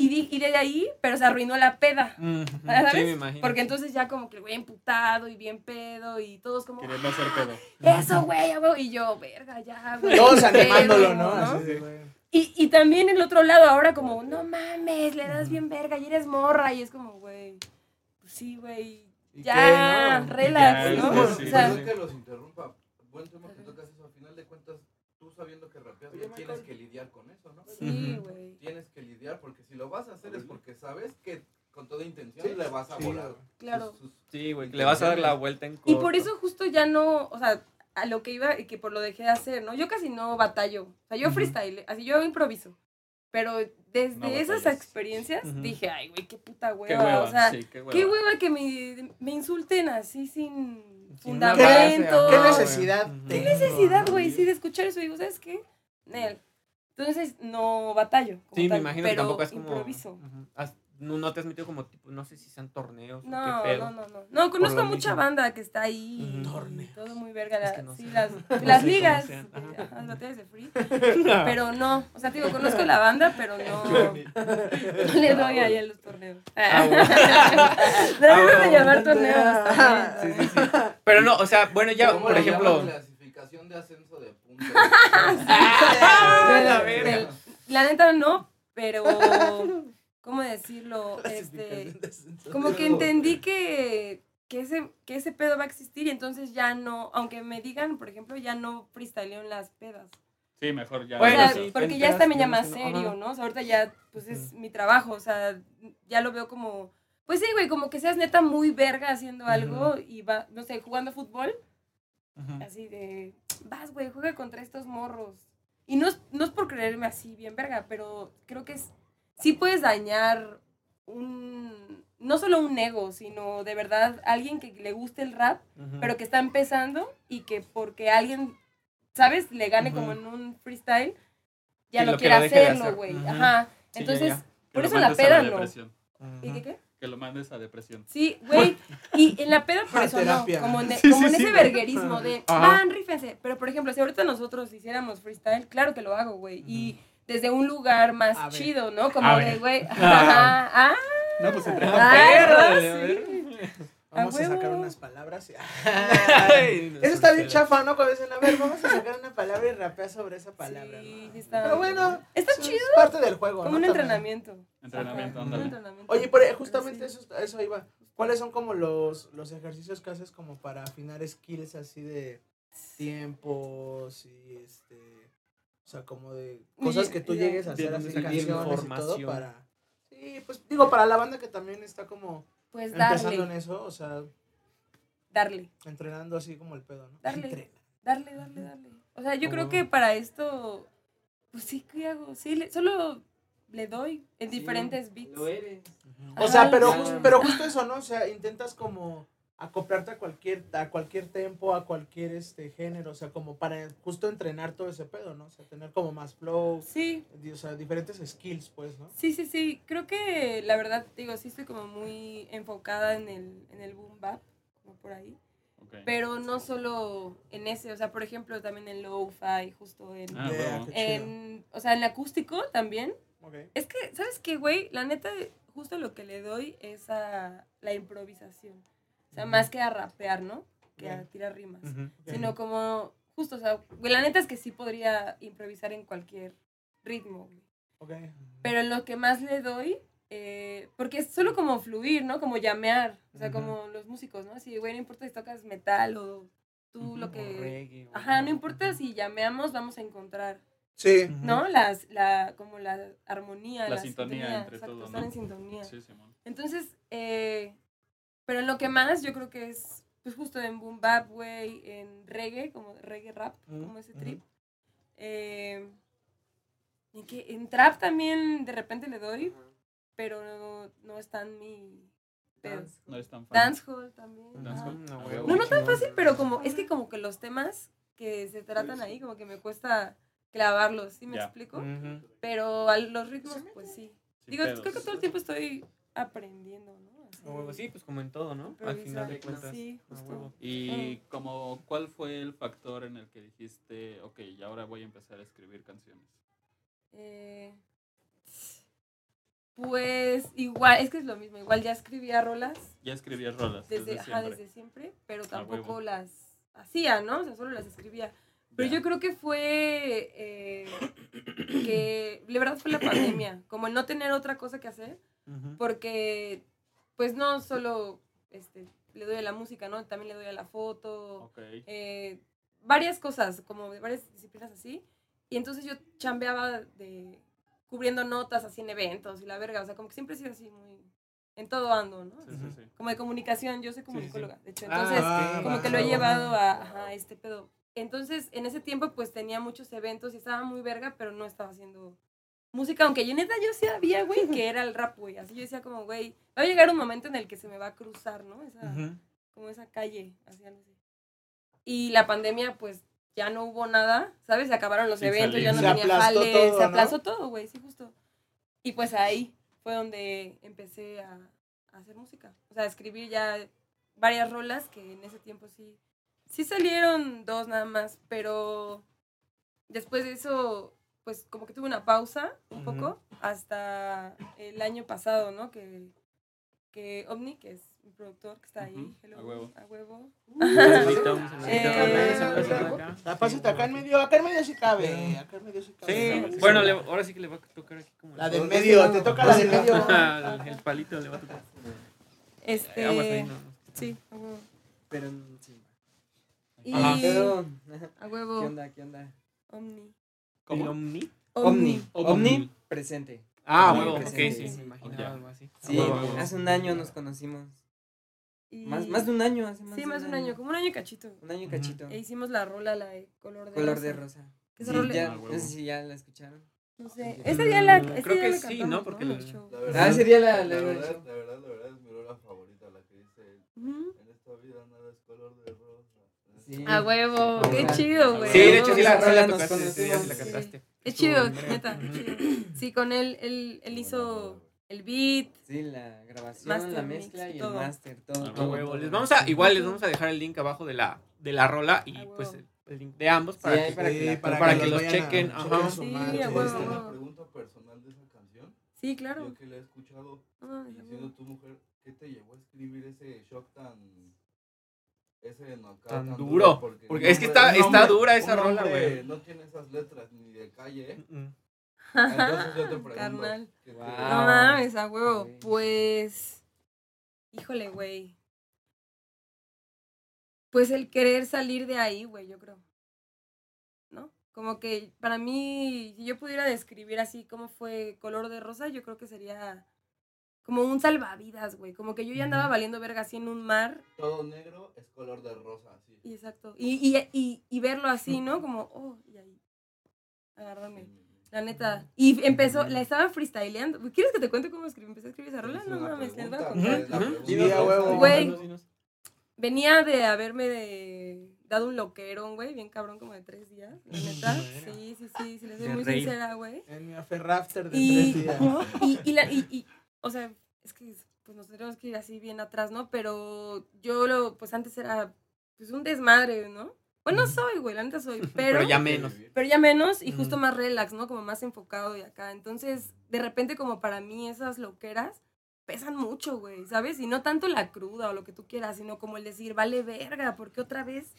y, di- y de ahí, pero se arruinó la peda. Ujú, ¿Sabes? Sí, me imagino. Porque entonces ya como que el güey emputado y bien pedo y todos como, Queriendo hacer pedo. eso, güey, a huevo". y yo, verga, ya, güey. Todos animándolo, pedo", ¿no? Así de, güey. Y, y también el otro lado, ahora como, no mames, le das bien verga y eres morra. Y es como, güey, pues sí, güey, ¿Y ya, qué, no? relax, Ya, ¿no? Sí, o sea, que los interrumpa. Buen tema que tocas eso. Al final de cuentas, tú sabiendo que rapeas, Oye, tienes Michael. que lidiar con eso, ¿no? sí, güey. Tienes que lidiar porque si lo vas a hacer es porque sabes que con toda intención Sí, le vas a sí, volar. Claro. sus- sus- Sí, güey, le vas a dar la vuelta en corto. Y por eso justo ya no, o sea, a lo que iba y que por lo dejé de hacer, ¿no? Yo casi no batallo. O sea, yo freestyle, así yo improviso. Pero desde No esas experiencias Ujú. dije, ay, güey, qué puta hueva. Qué hueva, o sea, sí, qué hueva. qué hueva que me, me insulten así sin fundamento. ¿Qué ajá, necesidad tengo? necesidad, güey, sí, de escuchar eso. Digo, ¿sabes qué? Nel. Entonces, no batallo. como Sí, me tal, imagino que pero tampoco es como. improviso. Ujú. Has- No, no te has metido como tipo, no sé si sean torneos o No, qué pedo. no, no, no. No, conozco mucha mismo. banda que está ahí. Torneos. Todo muy verga. Es la- que no sí, las, No las ligas. las batallas de free. Pero no. O sea, te digo, conozco la banda, pero no. No le doy ahí a los torneos. Ah, deben de llamar torneos. Sí, sí, sí. Pero no, o sea, bueno, ya, ¿Cómo por ejemplo. clasificación de ascenso de puntos. Ah, la Del- verga. La neta no, pero. ¿Cómo decirlo? Este. como que entendí que, que, ese, que ese pedo va a existir y entonces ya no, aunque me digan, por ejemplo, ya no freestyleo en las pedas. Sí, mejor ya. O Bueno, sea, sí, porque ya está me llama serio. ¿no? O sea, ahorita ya, pues es mi trabajo, o sea, ya lo veo como, pues sí, güey, como que seas neta muy verga haciendo algo y va, no sé, jugando fútbol, así de, vas, güey, juega contra estos morros. Y no es, no es por creerme así bien verga, pero creo que es, sí puedes dañar un, no solo un ego, sino de verdad alguien que le guste el rap, pero que está empezando y que porque alguien, ¿sabes? Le gane como en un freestyle, ya Sí, no quiere hacerlo, hacer. güey. Ajá. Sí, Entonces, ya, ya. Que por eso la peda no. depresión. ¿Y qué? Que lo mandes a depresión. Sí, güey. Y en la peda por Ah, eso no. Como en, Sí, como sí, en sí, ese verguerismo de, van, rífense. Pero por ejemplo, si ahorita nosotros hiciéramos freestyle, claro que lo hago, güey. Y desde un lugar más A ver. chido, ¿no? Como A de, güey. Ah. Ajá, ah, No, pues entre Ah. Vamos a, A sacar unas palabras. y- Ay, no Eso está bien chafa, ¿no? Cuando dicen, a ver, vamos a sacar una palabra y rapear sobre esa palabra. Sí, ¿no? sí está- Pero bueno, Está chido. Es parte del juego. Como ¿no? un entrenamiento. Entrenamiento, un entrenamiento. Oye, pero Pero justamente sí. eso, eso iba. ¿Cuáles son como los, los ejercicios que haces como para afinar skills así de tiempos y este... O sea, como de cosas que tú y llegues a hacer así canciones y todo información. para... Sí, pues digo, para la banda que también está como Pues empezando en eso, o sea, darle, entrenando así como el pedo, ¿no? Darle. Entrena. darle, darle, darle. O sea, yo creo que para esto, pues sí, ¿qué hago? Sí, le- solo le doy en Sí, diferentes beats. Lo eres. O sea, pero, pero justo eso, ¿no? O sea, intentas como acoplarte a cualquier, a cualquier tempo, a cualquier este género, o sea, como para justo entrenar todo ese pedo, ¿no? O sea, tener como más flow, Sí, o sea, diferentes skills, pues, ¿no? sí, sí, sí. Creo que la verdad, digo, sí estoy como muy enfocada en el, en el boom bap, como por ahí. Pero no solo en ese, o sea, por ejemplo, también en lo-fi, justo en, Ah, Yeah, en, o sea, en acústico también. Ok. Es que, ¿sabes qué, güey? La neta, justo lo que le doy es a la improvisación. O sea, más que a rapear, ¿no? Que a tirar rimas. Sino como, justo, o sea, güey, la neta es que sí podría improvisar en cualquier ritmo, güey. Ok. Pero en lo que más le doy, eh, porque es solo como fluir, ¿no? Como llamear. O sea, como los músicos, ¿no? Así, güey, no importa si tocas metal o tú lo O que... reggae, o- Ajá, no importa si llameamos, vamos a encontrar, Sí. ¿no? Las, la, como la armonía, La sintonía entre exacto, todo, estar ¿no? en sintonía. Sí, Simón. Entonces, eh, pero en lo que más yo creo que es, pues justo en boom bap, güey, en reggae, como reggae rap, como ese trip. Eh, y que en trap también de repente le doy, pero no, no es tan mi. Dance. No es tan fácil. Dancehall también. Dancehall. ajá. No, Ah, No, no tan fácil, pero como, es que como que los temas que se tratan ahí, como que me cuesta clavarlos, ¿sí me explico? Ujú. Pero a los ritmos, pues sí. Sin Digo, pedos. creo que todo el tiempo estoy aprendiendo, ¿no? Huevo, sí, pues como en todo, ¿no? Al final de cuentas. Sí, justo. Y como, ¿cuál fue el factor en el que dijiste, ok, y ahora voy a empezar a escribir canciones? Eh, pues igual, es que es lo mismo, igual ya escribía rolas Ya escribías rolas desde, desde, ajá, siempre. desde siempre, pero tampoco las hacía, ¿no? O sea, solo las escribía. Pero yo creo que fue eh, que, la verdad fue la pandemia, como el no tener otra cosa que hacer, porque pues no solo este, le doy a la música, ¿no? También le doy a la foto, Ok. eh, varias cosas, como de varias disciplinas así. Y entonces yo chambeaba de cubriendo notas así en eventos y la verga, o sea, como que siempre he sido así muy en todo ando, ¿no? Sí, sí, sí. Como de comunicación, yo soy sí, sí. comunicóloga, de hecho, Ah, entonces Ah, como que lo he va, llevado va. a ajá, este pedo. Entonces, en ese tiempo pues tenía muchos eventos y estaba muy verga, pero no estaba haciendo música, aunque yo neta yo sabía, güey, que era el rap, güey. Así yo decía como, güey, va a llegar un momento en el que se me va a cruzar, ¿no? Esa, Ujú. como esa calle, así algo así. Y la pandemia, pues, ya no hubo nada, ¿sabes? Se acabaron los Sin eventos, salir. ya no Se tenía jale, todo, se ¿no? aplazó todo, güey, sí, justo. Y pues ahí fue donde empecé a, a hacer música. O sea, a escribir ya varias rolas que en ese tiempo sí, sí salieron dos nada más, pero después de eso, pues como que tuve una pausa un Ujú. poco hasta el año pasado, ¿no? Que, que Omni, que es un productor que está ahí, Ujú, hello, a huevo. a huevo. Saludito acá. Pásate acá en medio, acá en medio sí cabe. Acá en medio sí cabe. Sí, bueno, le- ahora sí que le va a tocar aquí como. La del de medio, te toca la del medio. el, el palito le va a tocar. Este, Aguas ahí, no, no. sí, a huevo. Pero sí. Y Ajá. Pero, a ¿qué huevo, onda? ¿Qué onda? Omni. ¿El Omni? Omni. Omni. Omni, presente. Ah, Omni huevo, ok, presente. sí, Sí. me imaginaba Ya. algo así. Sí, huevo. hace un año nos conocimos. Y- Más, más de un año, hace más Sí, más de un año, como un año y cachito. Un año cachito. E hicimos la rola, la de color de Color rosa. de rosa. Que Sí, rola- ya, Ah, no sé si ya la escucharon. No sé, Sí. ese día la ese creo día que la sí, cantamos, ¿no? Porque. La Ah, verdad, ese día la, la la verdad, la verdad, la verdad es mi rola favorita, la que dice, en esta vida nada es color de rosa. Sí. A huevo, Sí. qué chido, güey. Sí, de hecho sí la, sí la tocaste, ese día sí la cantaste. Es chido, neta. Sí, con él, él, él hizo el beat. Sí, la grabación, Master la mix, mezcla y el todo. máster, todo. A A todo, huevo. todo. Les vamos a, igual les vamos a dejar el link abajo de la, de la rola y pues el, el link de ambos Sí, para ahí que para que Sí, para, para que, que los vayan a- chequen, ajá. Sí, madre. a ¿Puedo hacer huevo. una pregunta personal de esa canción? Sí, claro. Yo que la he escuchado, No mames, y a siendo huevo. tu mujer, ¿qué te llevó a escribir ese shock tan... ese knockout Tan duro? duro, porque es que está- está dura esa un rola, güey. No tiene esas letras ni de calle. Entonces yo te pregunto. Carnal. ¿qué te- Wow. No mames, a huevo. Pues. Híjole, güey. Pues el querer salir de ahí, güey, yo creo. ¿No? Como que para mí, si yo pudiera describir así cómo fue color de rosa, yo creo que sería como un salvavidas, güey. Como que yo ya andaba valiendo verga así en un mar. Todo negro es color de rosa, sí. Y exacto. Y, y, y, y verlo así, ¿no? Como, oh, y ahí. Agárrame. La neta. Y empezó, la estaba freestyleando. ¿Quieres que te cuente cómo escribí? Empecé a escribir esa rola. Es No mames, les voy a contar. Sí, huevo. Güey. Venía de haberme de, dado un loquerón, güey, bien cabrón, como de tres días, la neta. Sí, sí, sí, sí, les soy muy sincera, güey. En mi aferrafter de Y, tres días. y, y, la- y, y, o sea, es que pues nos tendríamos que ir así bien atrás, ¿no? Pero yo lo, pues antes era, pues un desmadre, ¿no? Bueno, soy, güey, la neta soy, pero, Pero ya menos. pero ya menos y justo más relax, ¿no? Como más enfocado y acá. Entonces, de repente, como para mí, esas loqueras pesan mucho, güey, ¿sabes? Y no tanto la cruda o lo que tú quieras, sino como el decir, vale verga, porque otra vez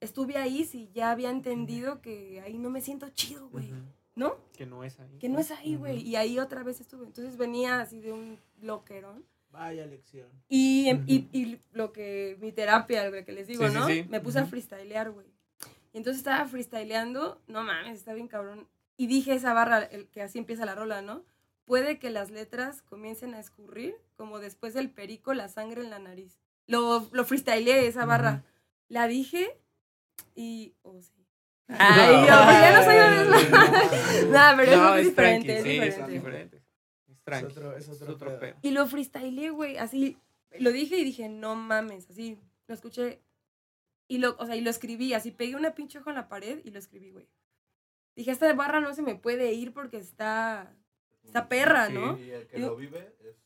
estuve ahí si ya había entendido que ahí no me siento chido, güey. ¿No? Que no es ahí. Que no es ahí, güey. Y ahí otra vez estuve. Entonces venía así de un loquerón. Vaya lección. Y, em- y, y lo que, mi terapia, güey, que les digo, Sí, ¿no? sí. Me puse a freestylear, güey. Y entonces estaba freestyleando, no mames, está bien cabrón. Y dije esa barra, el, que así empieza la rola, ¿no? Puede que las letras comiencen a escurrir, como después del perico, la sangre en la nariz. Lo, lo freestyleé, esa barra. La dije y... Oh, sí. Ay, yo, pues ya no soy un No, pero No, es, es diferente, tranqui, es sí, diferente. es diferente. Es Es tranqui. otro, es Es otro, otro pedo. pedo. Y lo freestyleé, güey, así, lo dije y dije, no mames, así, lo escuché. Y lo, o sea, y lo escribí, así, pegué una pinche hoja en la pared y lo escribí, güey. Dije, esta barra no se me puede ir porque está, está perra, Sí. ¿no? Y el que lo vive es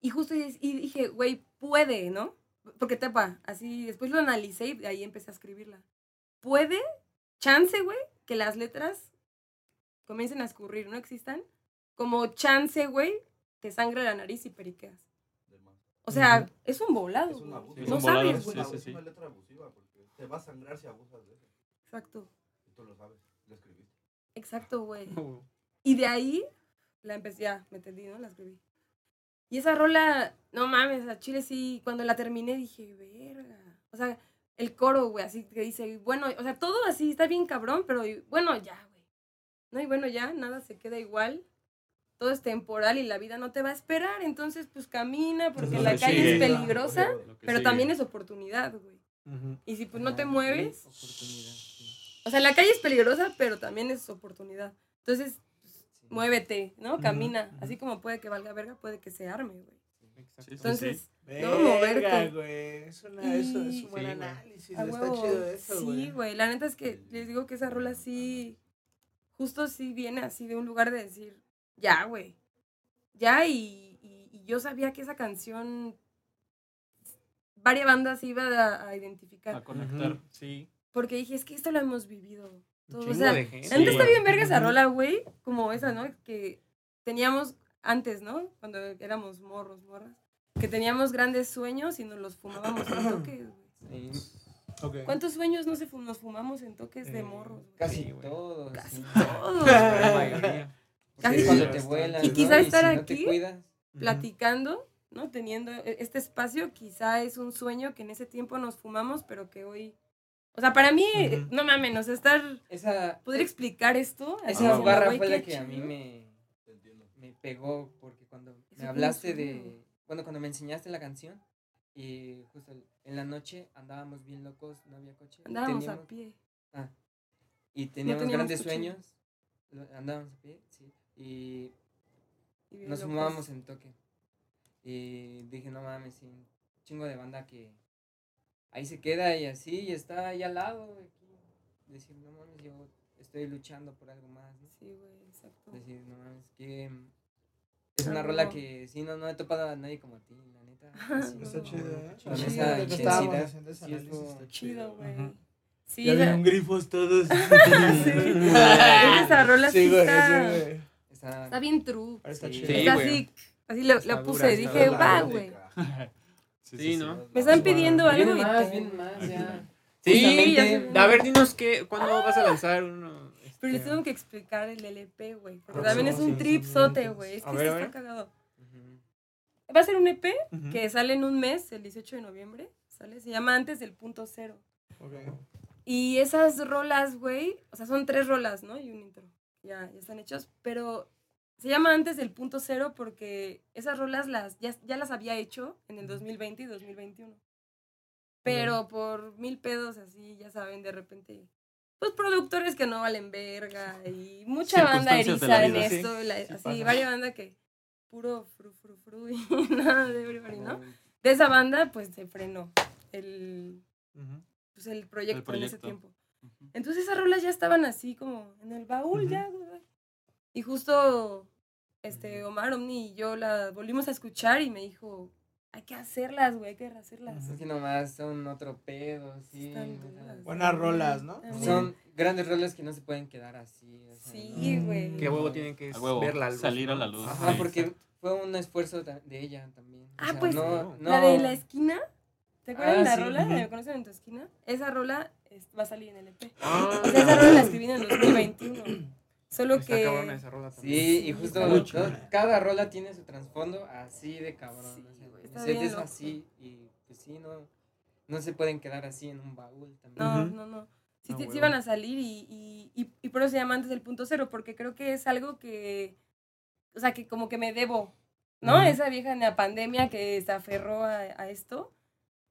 Y justo y y dije, güey, puede, ¿no? Porque tepa, así, después lo analicé y ahí empecé a escribirla. Puede, chance, güey, que las letras comiencen a escurrir, ¿no existan? Como chance, güey, te sangre la nariz y periqueas. O sea, es un volado. Es un güey. abuso. Es no un sabes, Es güey. una, sí, es sí. una letra abusiva porque te va a sangrar si abusas de eso. Exacto, Y tú lo sabes, lo escribiste. exacto, güey. Oh, Y de ahí la empecé, ya, me entendí, ¿no? La escribí. Y esa rola, no mames, a Chile sí, cuando la terminé dije, verga. O sea, el coro, güey, así que dice, bueno, o sea, todo así está bien cabrón, pero y- bueno, ya, güey. No, y bueno, ya, nada se queda igual. Todo es temporal y la vida no te va a esperar, entonces pues camina, porque lo la calle sigue. es peligrosa, Lo que pero sigue. también es oportunidad, güey. Y si pues no te mueves, sí. o sea, la calle es peligrosa, pero también es oportunidad. Entonces, Sí. muévete, ¿no? Camina. Así como puede que valga verga, puede que se arme, güey. Exacto. Sí, sí, Entonces, No, moverte. güey. Es, una, eso es Y- un buen Sí, güey. análisis. a Está chido eso. Sí, güey. La neta es que les digo que esa rola sí, justo sí viene así de un lugar de decir, ya, güey. Ya, y, y- y yo sabía que esa canción, varias bandas iba a, a identificar. A conectar. Sí. Porque dije, es que esto lo hemos vivido. Todo, o sea, neta Sí, está bien verga esa rola, güey. Como esa, ¿no? Que teníamos antes, ¿no? Cuando éramos morros, morras. Que teníamos grandes sueños y nos los fumábamos en toques, güey. Sí, Ok. ¿Cuántos sueños no se fu- nos fumamos en toques de Eh, morros? güey? Casi Sí, todos. Casi sí. todos. La mayoría. Casi cuando te vuelan. Y ¿no? quizá estar si no te aquí, cuidas. Platicando, ¿no? Teniendo e- este espacio, quizá es un sueño que en ese tiempo nos fumamos, pero que hoy... O sea, para mí, Ujú. no mames, o sea, estar... Esa, Poder explicar esto. esa barra fue la que a mí me pegó porque cuando me hablaste de bueno cuando me enseñaste la canción y justo en la noche andábamos bien locos no había coche Andábamos a teníamos- pie. ah, y teníamos teníamos grandes coche. sueños andábamos a pie sí y nos locos. fumábamos en toque y dije no mames sí un chingo de banda que ahí se queda y así y está ahí al lado aquí. decir no mames yo estoy luchando por algo más ¿no? Sí, güey, exacto. Decir, no mames, que es una rola que sí, no, no he topado a nadie como a ti, la neta. Está ¿no? chido, ¿eh? Con esa Lo que intensidad. sí está Chido, güey. Sí, Ya vieron grifos todos. sí. esa rola sí, güey, está, sí, güey. Está, está bien true. Está Sí. chido. Sí, está güey. así, así le puse, dije, va, La güey. Sí, ¿no? Me están pidiendo algo Viene y más, te- viene más, ya. Sí. A ver, dinos qué, ¿cuándo vas a lanzar uno? Pero les tengo que explicar el LP, güey. Porque Ah, también sí, es un sí, tripsote, güey. Es A que ver, está cagado. Va a ser un EP que sale en un mes, el 18 de noviembre. ¿Sale? Se llama Antes del Punto Cero. Y esas rolas, güey, o sea, son tres rolas, ¿no? Y un intro. Ya, ya están hechos. Pero se llama antes del punto cero porque esas rolas las, ya, ya las había hecho en el 2020 y 2021. Pero por mil pedos así, ya saben, de repente, pues productores que no valen verga y mucha banda eriza en. Sí, esto, la- sí así, varias banda que puro fru, fru, fru y nada de everybody, ¿no? De esa banda, pues se frenó el, pues, el proyecto, en ese tiempo. Entonces esas rolas ya estaban así como en el baúl ya, güey. Y justo este Omar Omni y yo la volvimos a escuchar y me dijo, hay que hacerlas, güey, hay que hacerlas. Es que nomás son otro pedo, sí. Están duras. Buenas rolas, ¿no? También. Son grandes roles que no se pueden quedar así. o sea, Sí, ¿no? güey. Qué huevo tienen que huevo, ver la luz. salir a ¿no? la luz. Ajá, Sí. porque fue un esfuerzo de ella también. o Ah, sea, pues, no, La de la no- esquina, ¿te acuerdas Ah, de la sí, rola? Me conocen en tu esquina. Esa rola es- va a salir en el EP. Ah, O sea, esa rola la escribí en el 2021. Solo Está que... cabrona esa rola también. Sí, y justo cada rola tiene su trasfondo así de cabrón. Sí, o sea, güey, el está bien es loco. así y pues sí, no, no se pueden quedar así en un baúl también. No, no, no. Sí, Ah, sí- sí iban a salir y, y, y, y por eso se llama antes del punto cero, porque creo que es algo que, o sea, que como que me debo, ¿no? Ujú. Esa vieja en la pandemia que se aferró a, a esto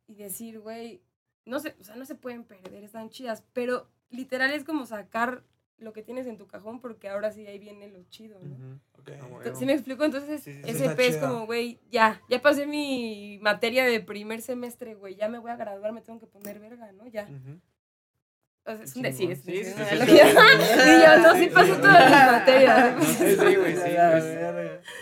y decir, güey, no se, o sea, no se pueden perder, están chidas, pero literal es como sacar lo que tienes en tu cajón porque ahora sí ahí viene lo chido, ¿no? Ujú. Ok. Ah, huevo. Entonces, ¿Sí me explico? Entonces, Sí, sí, sí. ese es como, güey, ya, ya pasé mi materia de primer semestre, güey, ya me voy a graduar, me tengo que poner verga, ¿no? Ya. O sea, es un decir, es decir. Y yo, no, sí pasó todas las materias. Sí, güey, sí.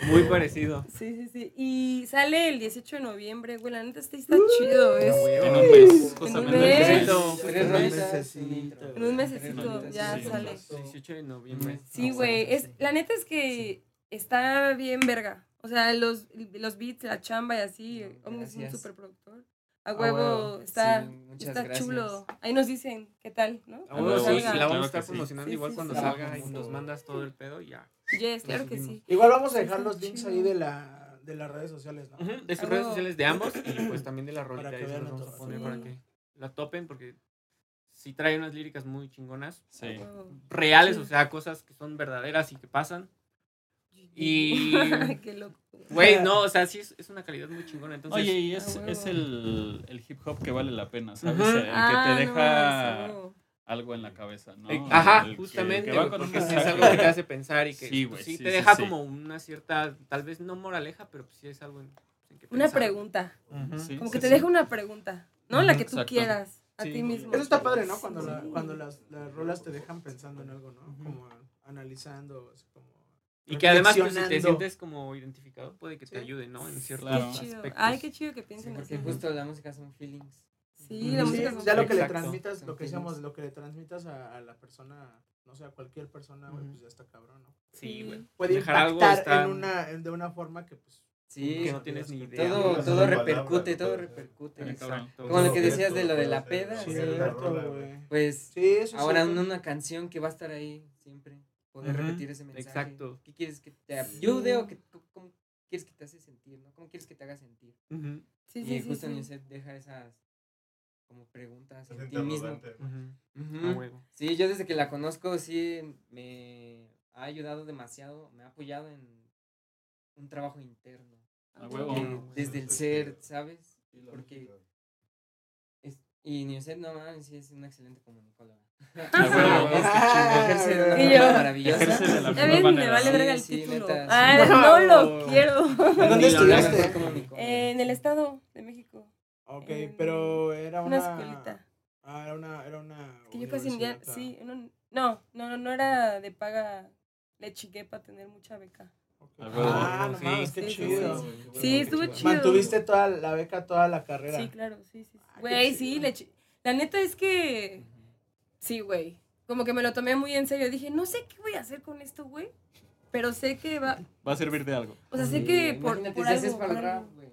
Muy parecido. Sí, sí, sí. Y sale el 18 de noviembre, güey. La neta, este está chido. Es, En un mes, un mes. Tres Un intro. En un mesecito ya sale. 18 de noviembre. Sí, güey. Es, la neta es que está bien verga. O sea, los, los beats, la chamba y así. Omni es un superproductor. A Ah, huevo, huevo. está, Sí, está gracias. chulo. Ahí nos dicen qué tal, ¿no? Ah, bueno, sí, huevo, salga. la vamos a estar que sí. promocionando Sí, igual sí, cuando sí. salga y Sí. nos mandas todo el pedo y ya. Yes, claro que sí. Igual vamos a Sí, dejar los links ahí de, la, de las redes sociales, ¿no? Ujú, De sus A redes sociales de ambos y pues también de la rolita. que ahí se vean a vamos a poner Sí. para que la topen porque sí trae unas líricas muy chingonas. Sí. A. Reales, Sí. o sea, cosas que son verdaderas y que pasan. Y- qué loco. Güey, no, o sea, sí es, es una calidad muy chingona. Entonces, Oye, y es, A es el, el hip hop que vale la pena, ¿sabes? Ujú. El que Ah, te no deja a huevo. algo en la cabeza, ¿no? eh, ajá, El que- justamente, que un porque sí es algo que te hace pensar y que Sí, güey, sí sí, te sí, deja sí. como una cierta, tal vez no moraleja, pero pues sí es algo en, en que Una pensar. pregunta. Ujú. Sí, Como sí, que te sí. deja una pregunta, ¿no? La Ujú, que tú exacto. quieras a Sí. ti mismo. Eso está padre, ¿no? Cuando, la- cuando las, las rolas te dejan pensando en algo, ¿no? Como analizando, así como... Y que además, pues, si te sientes como identificado, puede que te Sí. ayude, ¿no? En Sí, ciertos claro. Qué chido. aspectos. Ay, qué chido que Sí, piensen porque así. justo la música son feelings. Sí, la música es ya lo que le transmitas, Son lo que feelings. decíamos, lo que le transmitas a, a la persona, no sé, a cualquier persona, güey, pues ya está cabrón, ¿no? Sí, güey. Puede Dejar algo impactar está- en una, en- de una forma que, pues... Sí, Que no tienes ni idea. todo, todo son repercute, todo repercute. Exacto. Como lo que decías de lo de la peda, sí, Cierto. Pues Sí, eso es ahora cierto. una canción que va a estar ahí siempre. Poder repetir ese mensaje. exacto. ¿Qué quieres que te ayude o que, cómo- cómo quieres que te hace sentir, no? ¿Cómo quieres que te haga sentir? Sí, y sí, sí. justo sí. Newset deja esas como preguntas en ti mismo. interrogante. ujú. Ujú. A huevo. Sí, yo desde que la conozco sí me ha ayudado demasiado, me ha apoyado en un trabajo interno. A huevo. que bueno, desde el ser, ¿sabes? Porque es- y Newset, no mames, sí es una excelente comunicóloga. A me vale verga el título. Ay, No. lo quiero. ¿Dónde estudiaste? En el Estado de México. Ok, pero era Una una... escuelita. Ah, era una... Era una Que yo casi sí, no, no, no, no era de paga. Le chiqué para tener mucha beca. Ok. A huevo. Ah, no mames, qué chido. sí. Estuvo chido. Mantuviste toda la beca, toda la carrera. Sí, claro, sí, sí. Ah, Güey, sí, la neta es que, sí, güey. Como que me lo tomé muy en serio. Dije, no sé qué voy a hacer con esto, güey. Pero sé que va, Va a servir de algo. o sea, sé que por, por algo, para el por rap, güey.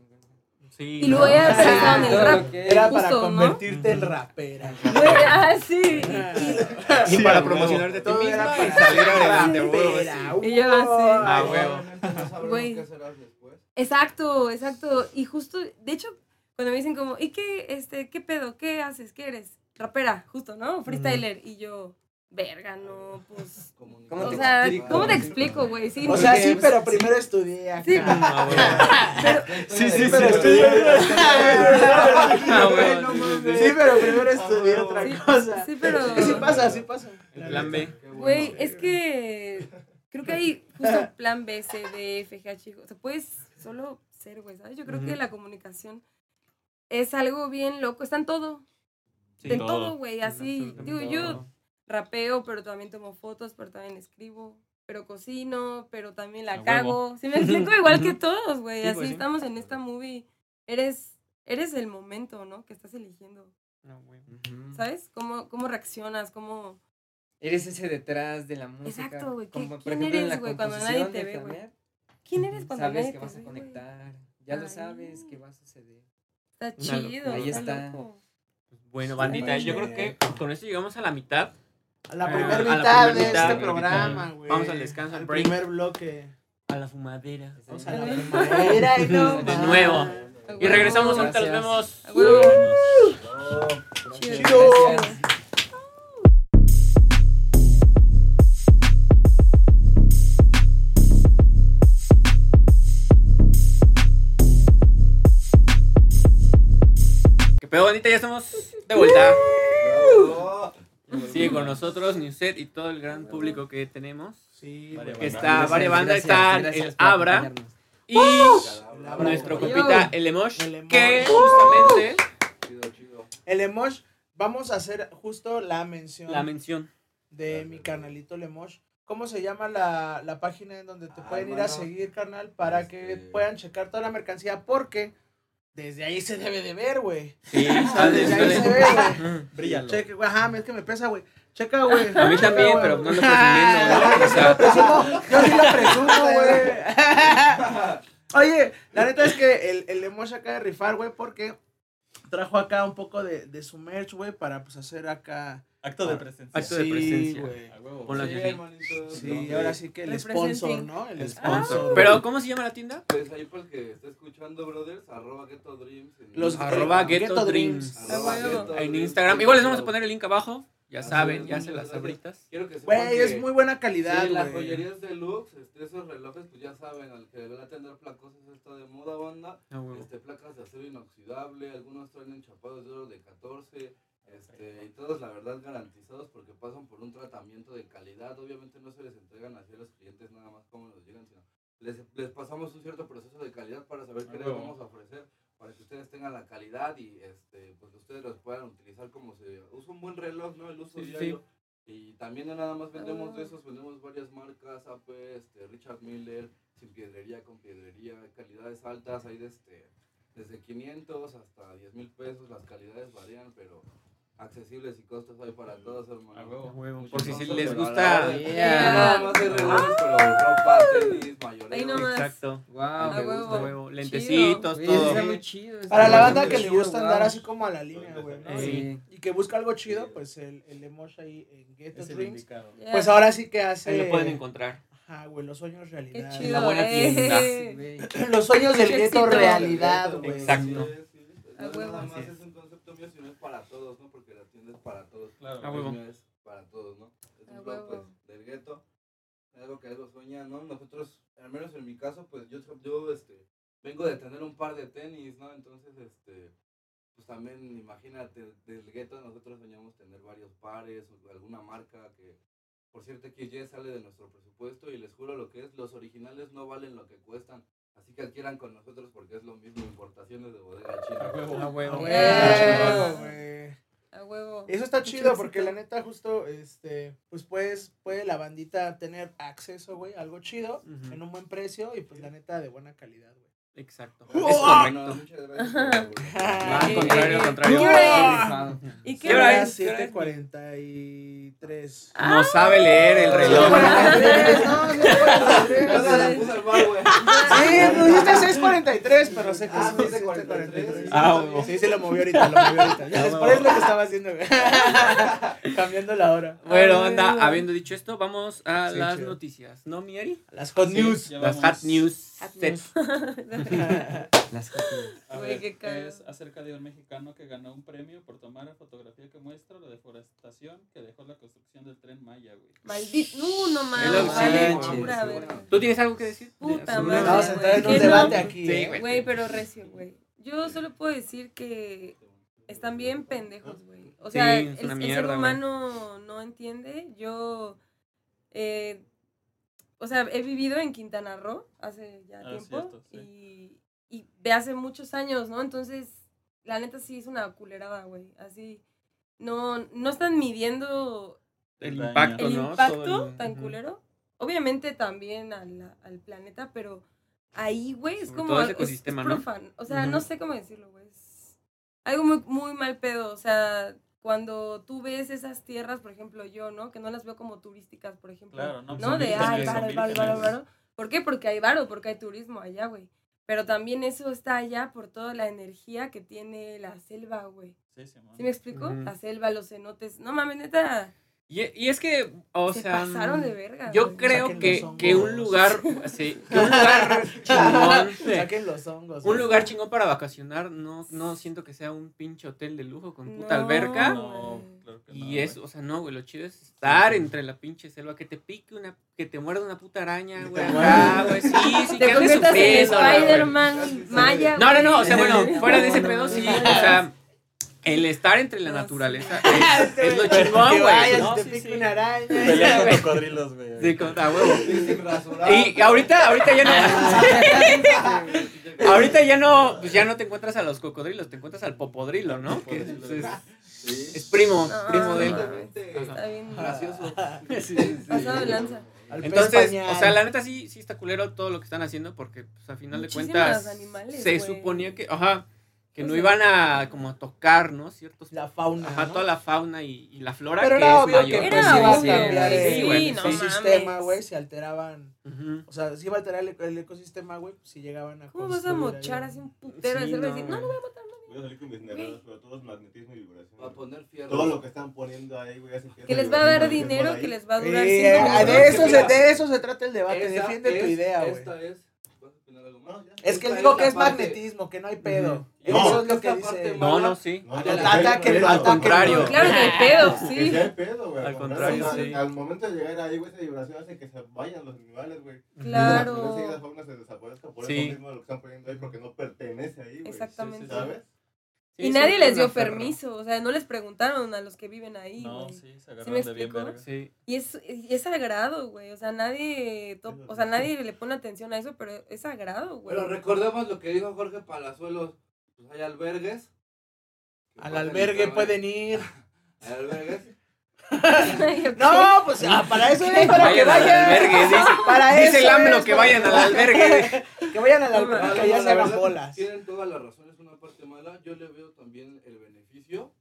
Sí. Y luego ya Sí, pensaba en el rap. lo Era para Justo, ¿no? convertirte en rapera. Güey, ah, sí. Y- Y Sí, para a promocionarte a Todo era misma para y salir adelante, sí. Y yo así. Ah, huevo. Güey. qué serás después. Exacto, exacto. Y justo, de hecho, cuando me dicen como, ¿y qué, este, qué pedo? ¿Qué haces? ¿Qué eres? Rapera, justo, ¿no? Freestyler. Y yo, verga, no, pues. ¿Cómo O te sea, explico? ¿cómo te explico, güey? Sí, O sea, sí, pues, pero primero estudié acá. Sí. Ah, huevo. Sí, sí, pero estudié. No sí, sí, mames. sí. Sí, pero primero estudié Ah, otra Sí, cosa. sí, pero. Sí pasa, sí pasa. El plan B. Güey, es que creo que hay justo plan B, C, D, F, G, H. O sea, puedes solo ser, güey, ¿sabes? Yo creo que la comunicación es algo bien loco. Está en todo. Sí, en todo. güey. Así, digo, yo rapeo, pero también tomo fotos, pero también escribo, pero cocino, pero también la A cago. Si me explico, igual que todos, güey. Sí, Así pues sí. estamos en esta movie. Eres, eres el momento, ¿no? Que estás eligiendo. No. Ujú. ¿Sabes? ¿Cómo, cómo reaccionas? ¿Cómo...? Eres ese detrás de la música. Exacto, güey. ¿Qué- Como, por quién ejemplo, eres, güey, cuando nadie te de ve, güey? ¿Quién eres cuando Sabes nadie que te vas a ve, güey? conectar. Ya lo Ay. sabes que va a suceder. Está chido. Ahí está está. loco. Bueno, Sí, bandita, yo creo que con esto llegamos a la mitad. A la Ah, primera la mitad primer de mitad, este programa, güey. Vamos al descanso, al Al break. primer bloque. A la fumadera. Vamos a la no De nuevo. Y regresamos, ahorita los vemos. Chido. Chido. Gracias. ¿Qué pedo, bandita? Ya estamos de vuelta. bravo. Sigue con nosotros Newset y todo el gran público que tenemos. Sí. Está Banda, gracias, está gracias el por Abra. acompañarnos. Y Abra, nuestro güey. compita, el Emosh, El Emosh. que justamente Chido, chido. El Emosh vamos a hacer justo la mención La mención. de mi canalito Lemosh. ¿Cómo se llama la, la página en donde te Ah, pueden ir a hermano. seguir, carnal? Para que Este- puedan checar toda la mercancía, porque desde ahí se debe de ver, güey. Sí, Ah, desde ahí se ve, güey. Bríllalo. Cheque, güey, ajá, es que me pesa, güey. Checa, güey. A mí Checa, también, pero no ando presumiendo, ¿no? O sea, Presumo, yo sí lo presumo, güey. Oye, la neta es que el, el Lemosh acaba de rifar, güey, porque trajo acá un poco de, de su merch, güey, para pues hacer acá. Acto de presencia. Acto de presencia. güey. Ponlo Sí, aquí. ahora sí que el Representing. sponsor, ¿no? El el sponsor. Pero, ¿cómo se llama la tienda? Pues ahí para el que está escuchando, brothers, arroba Ghetto Dreams. en Los Instagram. Arroba Ghetto Ghetto Dreams. Dreams. Arroba A huevo. Ghetto En Dreams. Instagram. Igual les vamos a poner el link abajo. Ya Así saben, es, ya muchas se las gracias. abritas. Quiero que sepan Güey, es muy buena calidad, Sí, las güey. joyerías deluxe, este, esos relojes, pues ya saben, al que le van a tener placosos está de moda, banda. Ah. Este, placas de acero inoxidable, algunos traen enchapados de oro de 14, este, y todos la verdad garantizados porque pasan por un tratamiento de calidad. Obviamente no se les entregan así a los clientes nada más como nos llegan, sino les, les pasamos un cierto proceso de calidad para saber qué Ah, les vamos a ofrecer, para que ustedes tengan la calidad y este, pues ustedes los puedan utilizar como se usa un buen reloj, ¿no? El uso Sí, sí, diario. Y también nada más vendemos de Ah. esos, vendemos varias marcas, AP, este, Richard Miller, sin piedrería, con piedrería, calidades altas, hay desde, desde 500 hasta 10 mil pesos, las calidades varían, pero accesibles y costos hay para todos, hermano. A huevo. Huevo. Muchos Por si costos, les gusta. de- Yeah. No de relojes, pero ropa, tenis, mayoreo. Ahí nomás. Exacto. Wow, A huevo. Lentecitos, todo. muy chido. Para la banda que le chido, gusta wow. andar así como a la línea, güey, ¿no? Sí. Y, y que busca algo chido, pues el, el ahí en Ghetto Es Dreams. Pues ahora sí que hace. Ahí lo pueden encontrar. Ajá, güey, los sueños Qué realidad. chido. La buena eh. tienda. Los sueños del Qué gueto realidad, güey. Exacto. Sí, sí, sí. A No huevo. nada más Así es. es un concepto mío, sino es para todos, ¿no? Porque la tienda es para todos. Claro. Huevo. es para todos, ¿no? Es un blog, pues, huevo. del gueto. Algo que algo sueña, ¿no? Nosotros, al menos en mi caso, pues yo, yo este, vengo de tener un par de tenis, ¿no? Entonces, este, pues también, imagínate, del gueto nosotros soñamos tener varios pares, o alguna marca que, por cierto, XY sale de nuestro presupuesto y les juro lo que es, los originales no valen lo que cuestan. Así que adquieran con nosotros porque es lo mismo, importaciones de bodega A china. huevo. A A huevo. A huevo. Eso está chido porque la neta justo, este, pues puedes, puede la bandita tener acceso, güey, a algo chido, en un buen precio y pues la neta de buena calidad, güey. Exacto. ¡Oh! Es No, correcto. muchas gracias por la Ah, Al Eh, contrario, eh, al eh, contrario. ¿qué hora es? Rifado. ¿Y ¿Qué hora es? es? 7.43. No sabe leer el reloj. 7:43, no, Yo se la 7:43. puse al bar, güey. Sí, pusiste 6.43, pero sé que Ah, es 7:43. 7.43. Ah. Sí, sí, lo movió ahorita, lo movió ahorita. Ya, Ah, después lo que estaba haciendo. Cambiando la hora. Bueno, anda, habiendo dicho esto, vamos a Sí, las chido. noticias. ¿No, Mieri? Las hot Sí, news. Las hot news. Hot news. Las copias. A Güey, ver, es acerca de un mexicano que ganó un premio por tomar la fotografía que muestra la deforestación que dejó la construcción del tren Maya, güey. Maldito. No, no mames. Vale, pura sí. verga. ¿Tú tienes algo que decir? Puta madre. Vamos a entrar en un no. debate aquí. Sí, güey. Güey, pero recio, güey. Yo solo puedo decir que están bien pendejos, güey. O Sí, sea, es el, una el mierda, ser humano no entiende. Yo, eh, o sea, he vivido en Quintana Roo hace ya Ah, tiempo cierto, sí. y, y de hace muchos años, ¿no? Entonces, la neta sí es una culerada, güey. Así, no, no están midiendo El impacto, el ¿no? impacto el- tan culero. Obviamente también al, al planeta, pero ahí, güey, es Sobre como todo ese es- ecosistema, es ¿no? O sea, no sé cómo decirlo, güey. Es algo muy, muy mal pedo. O sea, cuando tú ves esas tierras, por ejemplo, yo, ¿no? Que no las veo como turísticas, por ejemplo. Claro, no, ¿no? De, ay, varo, varo, varo, varo. ¿Por qué? Porque hay varo, porque hay turismo allá, güey. Pero también eso está allá por toda la energía que tiene la selva, güey. Sí, Simón. ¿Sí me explico? La selva, los cenotes. No mames, neta. Y, y es que, o se sea. pasaron de verga. Yo güey. creo Saquen que, que un lugar, sí, que un lugar chingón, Saquen los hongos. un lugar chingón para vacacionar, no, no siento que sea un pinche hotel de lujo con puta No, alberca. No, claro que no, Y güey. es, o sea, no, güey, lo chido es estar entre la pinche selva, que te pique una, que te muerda una puta araña, Que güey, acá, güey, sí, sí, que Te conviertas en sufriendo, güey. Spider-Man Maya. No, no, no, o sea, bueno, fuera de ese pedo, sí, o sea, el estar entre la naturaleza es, es lo chingón, güey. ¿no? Sí, sí. Pelear con cocodrilos, güey. Sí, con, a huevo. Y ahorita, ahorita ya no. ahorita ya no, pues ya no te encuentras a los cocodrilos, te encuentras al popodrilo, ¿no? Que es, es- Sí. es primo, No, primo de él. Está bien. gracioso. Pasado de lanza. Entonces, o sea, la neta sí, sí está culero todo lo que están haciendo porque, pues, a final de cuentas, animales, se suponía que, ajá, que no sea- iban a como a tocar, ¿no? Ciertos, la fauna. ajá, ¿no? toda la fauna y, y la flora Pero que era es obvio mayor. que Era pues iba a cambiar güey. el, Sí, el no ecosistema, mames. güey, si alteraban. Ujú. O sea, si iba a alterar el, el ecosistema, güey, pues si llegaban a. ¿Cómo vas a mochar así un putero de Sí, y no, decir, no, no voy a matar a nadie"? Voy a salir con mis nevadas, pero todo es magnetismo y vibración. Va a poner fierro. Todo lo que están poniendo ahí, güey, hace Que les va a dar dinero, que les va a durar Eh, cinco de, eso se, de eso se trata el debate. Esa Defiende tu idea, güey. Esta es. Es que digo que es parte- magnetismo, que no hay pedo. Ujú. Eso No. es lo que dice. parte No, no, sí. No, Al no, ataque, no, al contrario. Claro que hay pedo, Que sí. sí hay pedo, güey. Al contrario, sí. Al momento de llegar ahí, güey, esa vibración hace que se vayan los animales, güey. Claro. Y la fauna se desaparezcan por Sí. eso mismo de lo que están poniendo ahí, porque no pertenece ahí, güey. Exactamente. ¿Sabes? Sí, Y sí, nadie es les dio permiso, o sea, no les preguntaron a los que viven ahí, No, sí, se me agarraron de bien explico? verga. Sí. Y es, y es sagrado, güey, o sea, nadie, o sea, nadie le pone atención a eso, pero es sagrado, güey. Pero recordemos lo que dijo Jorge Palazuelos. Pues hay albergues. Al albergue el pueden ir. Hay albergues. No, pues ah, para eso es para que Vayan al vayan. albergue, dice. Para Dice el eso AMLO es, que vayan al albergue. Que vayan al albergue, que ya la se hagan bolas. Tienen todas las razones, una parte mala. Yo le veo también el beneficio.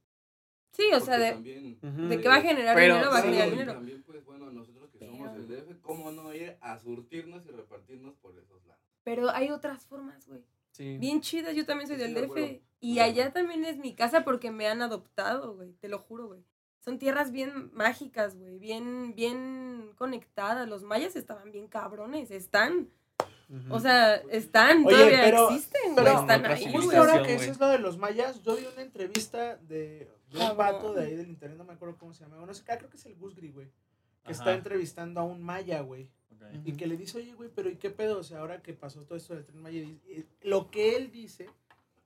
Sí, o sea, de, también, Ujú. de que va a generar Pero- dinero, va a generar dinero. también, pues bueno, nosotros que somos Pero- el DF, ¿cómo no ir a surtirnos y repartirnos por esos lados? Pero hay otras formas, güey. Sí. Bien chidas, yo también soy Sí, del de DF. acuerdo. Y De allá también es mi casa porque me han adoptado, güey. Te lo juro, güey. Son tierras bien mágicas, güey. Bien, bien conectadas. Los mayas estaban bien cabrones. Están. O sea, están. Oye, todavía pero- existen, pero Están ahí, Justo ahora que eso es lo de los mayas, yo vi una entrevista de, de un Cabrón. vato de ahí del internet, no me acuerdo cómo se llama. Bueno, no sé, creo que es el Gusgri, güey. Que está entrevistando a un maya, güey. Y que le dice, oye, güey, pero ¿y qué pedo? O sea, ahora que pasó todo esto del tren Maya, lo que él dice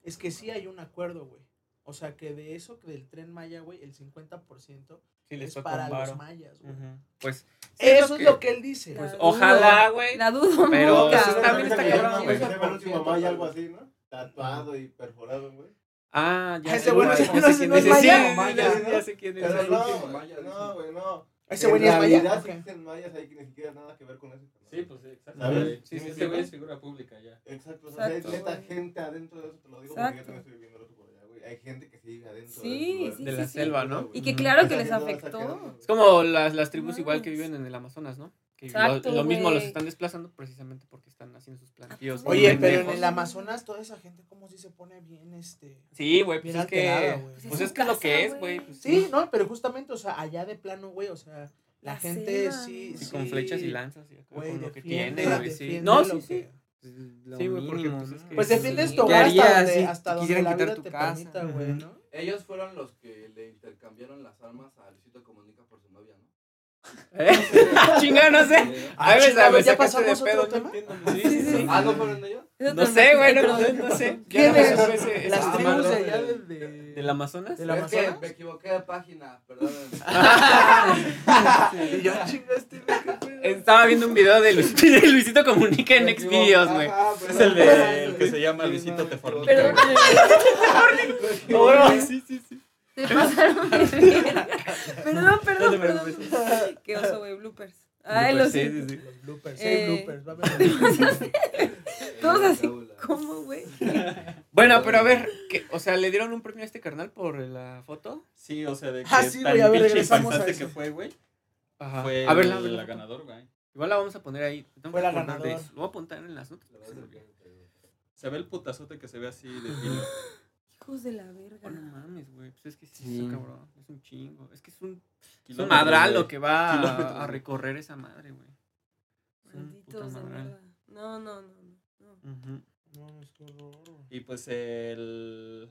es que sí hay un acuerdo, güey. O sea, que de eso, que del tren Maya, güey, el 50% Sí, les es tocó para un los mayas, güey. Pues Eso es lo que él dice. Pues ojalá, güey. La dudo pero también está cabrón, llama, güey. Se llama el último maya, algo así, ¿no? Tatuado y perforado, güey. Ah, ya Ese sé güey no cuál. es- no es- quién no es dice. Sí, maya. ya- Maya, ya sé quién es. Pero no, maya, no, güey, no. Ese güey es En maya. realidad existen mayas ahí que ni siquiera nada que ver con eso. Sí, pues sí, exacto. ¿Sí ese güey es figura pública ya. Exacto, o sea, hay neta gente adentro de eso, te lo digo porque yo también viviendo eso por allá, güey. Hay gente que sigue adentro Sí, de eso. sí, De sí, la sí. selva, ¿no? Y que claro que les afectó. Es como las, las tribus igual que viven en el Amazonas, ¿no? Que lo- Exacto, lo, mismo los están desplazando precisamente porque están haciendo sus plantíos. Oye, pero en el Amazonas toda esa gente como si se pone bien, este... Sí, güey, pues es que... Pues Pues es es que es lo que es, güey. pues Sí, no, pero justamente, o sea, allá de plano, güey, o sea, la, La gente sí. Sí, sí. con flechas y lanzas y con lo que tiene, güey, sí. No, sí, sí. Que- Lo Sí, güey, porque, mínimo, pues, ¿no? es que- Pues defiendes Sí. tu ¿Qué hogar hasta harías donde, si hasta te donde quisieran la quitar vida tu te casa? permita, güey, Ujú. ¿no? Ellos fueron los que le intercambiaron las armas a Luisito Comunica por su novia, ¿no? ¿Eh? Chinga, no sé. Ah, A ver, chingado, me ¿ya de pasamos a pedo, otro no tema? entiendo. Sí, sí, sí. Ah, ¿no fueron ellos? Eso No sé, güey, no, no, no sé. ¿Quién es? Las Ah, tribus de allá de... de- ¿Del Amazonas? ¿Del Es que Amazonas? me equivoqué de página, perdón. Y yo chingaste, pedo. Estaba viendo un video de Luisito, de Luisito Comunica en Next Videos, güey. Es el de el que se llama Luisito Te fornica. Perdón, sí, sí, sí. Te pasaron. Perdón, No perdón, perdón. Qué oso, güey, bloopers. Ay, lo Sí, sí, sí. Los bloopers, Eh, sí, bloopers, va a haber Todos así. ¿Cómo, güey? Bueno, pero a ver, que, o sea, ¿le dieron un premio a este carnal por la foto? Sí, o sea, de que Ah, sí, tan güey, a ver, regresamos a que fue, güey. Ajá. Fue a ver, el- la, la, la ganador, güey. Igual la vamos a poner ahí. Tengo Fue la ganadora. eso. Lo voy a apuntar en las notas. Se ve el putazote que se ve así de filo. Hijos de la Oh, no verga. mames, güey. Pues es que sí, Sí. cabrón. Es un chingo. Es que es un, es un madral lo que va a, recorrer esa madre, güey. Malditos de mierda. No, no, no, no. no. Ujú. No, es que horror. Y pues el.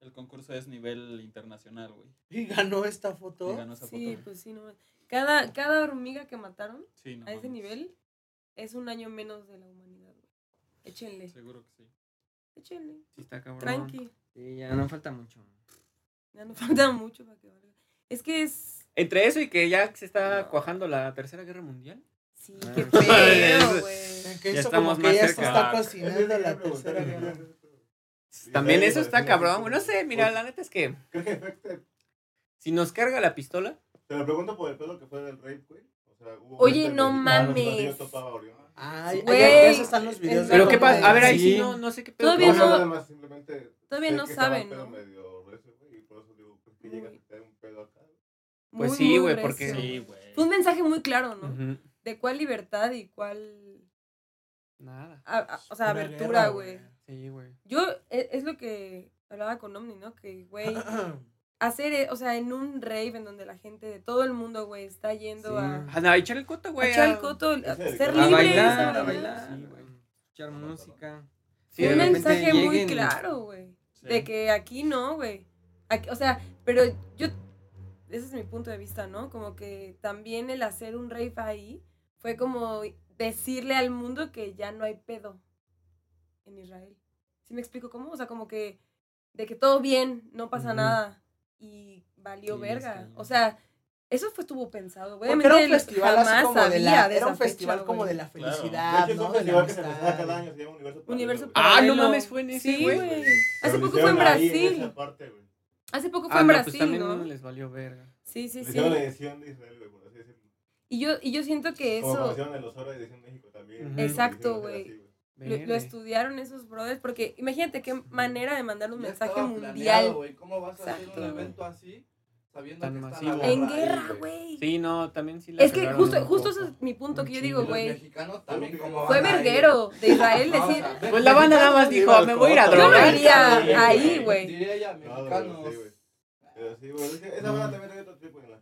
El concurso es nivel internacional, güey. Y ganó esta Y foto. ganó esa Sí, foto. pues sí, no. Cada, cada hormiga que mataron Sí, no a ese nivel es un año menos de la humanidad, güey. Échenle. Seguro que sí. Échenle. Sí, está cabrón. Tranqui. Sí, ya no falta mucho. Ya no falta mucho para que valga. Es que es. Entre eso y que ya se está No. cuajando la tercera guerra mundial. Sí, Ah. qué feo, güey. Que Ya eso estamos como que más ya se está cocinando la tercera guerra. También eso está cabrón. No sé, mira, la neta es que si nos carga la pistola, Te lo pregunto por el pedo que fue del rape, güey. O sea, hubo Oye, no mexicana, mames. Ay, Güey, ya, ya se están los videos. es pero qué pasa, a ver, ahí sí Sí. no, no sé qué pedo. Todavía No, no- nada más, simplemente todavía sé no que estaba saben, pedo ¿no? medio recio, güey, y por eso digo, pues que llega a tener un pedo acá. Pues Muy, sí, muy güey, recio. porque- Sí, güey. Fue un mensaje muy claro, ¿no? Ujú. De cuál libertad y cuál. Nada. a- a- o sea, Una abertura, güey. Sí, güey. Yo, e- es lo que hablaba con Omni, ¿no? Que, güey, hacer, eh, o sea, en un rave en donde la gente de todo el mundo, güey, está yendo Sí. a, Ah, no, a echar el coto, a güey. echar a- el coto, a ser a A bailar, a a bailar. Sí, güey. Escuchar música. Que un mensaje muy lleguen- claro, güey. Sí. De que aquí no, güey. Aquí- O sea, pero yo, ese es mi punto de vista, ¿no? Como que también el hacer un rave ahí fue como decirle al mundo que ya no hay pedo en Israel. ¿Sí me explico cómo? O sea, como que de que todo bien, no pasa nada y valió Sí, verga. O sea, eso fue estuvo pensado, güey. Era un festival así como de la, de era un esa festival fecha, como güey. de la Claro. felicidad, ¿no? un De la festival que se amistad. presenta cada año, se llama Universo Ah, no mames, fue en ese, Sí, güey. Hace poco fue en ahí, Brasil. parte. Hace poco fue Ah, en no, pues Brasil, ¿no? no les valió verga. Sí, sí, sí. hicieron la edición de Israel, güey, por así decirlo. Y yo, y yo siento que Como eso edición México también. Exacto, güey. Lo, lo estudiaron esos brothers, porque imagínate qué manera de mandar un Ya mensaje mundial. planeado. ¿Cómo vas a hacer un evento así sabiendo Tan que masivo. la en guerra güey. Sí, no, también sí la Es que justo, justo ese es mi punto Un que yo digo, güey. mexicanos también, ¿cómo Fue verguero de Israel No, o decir. sea, Pues la banda nada más dijo, me voy a ir a Yo no drogar. iría ahí, güey. Diría güey, mexicanos. sí, güey. Pero sí, güey, es que esa banda también trae otro tipo en la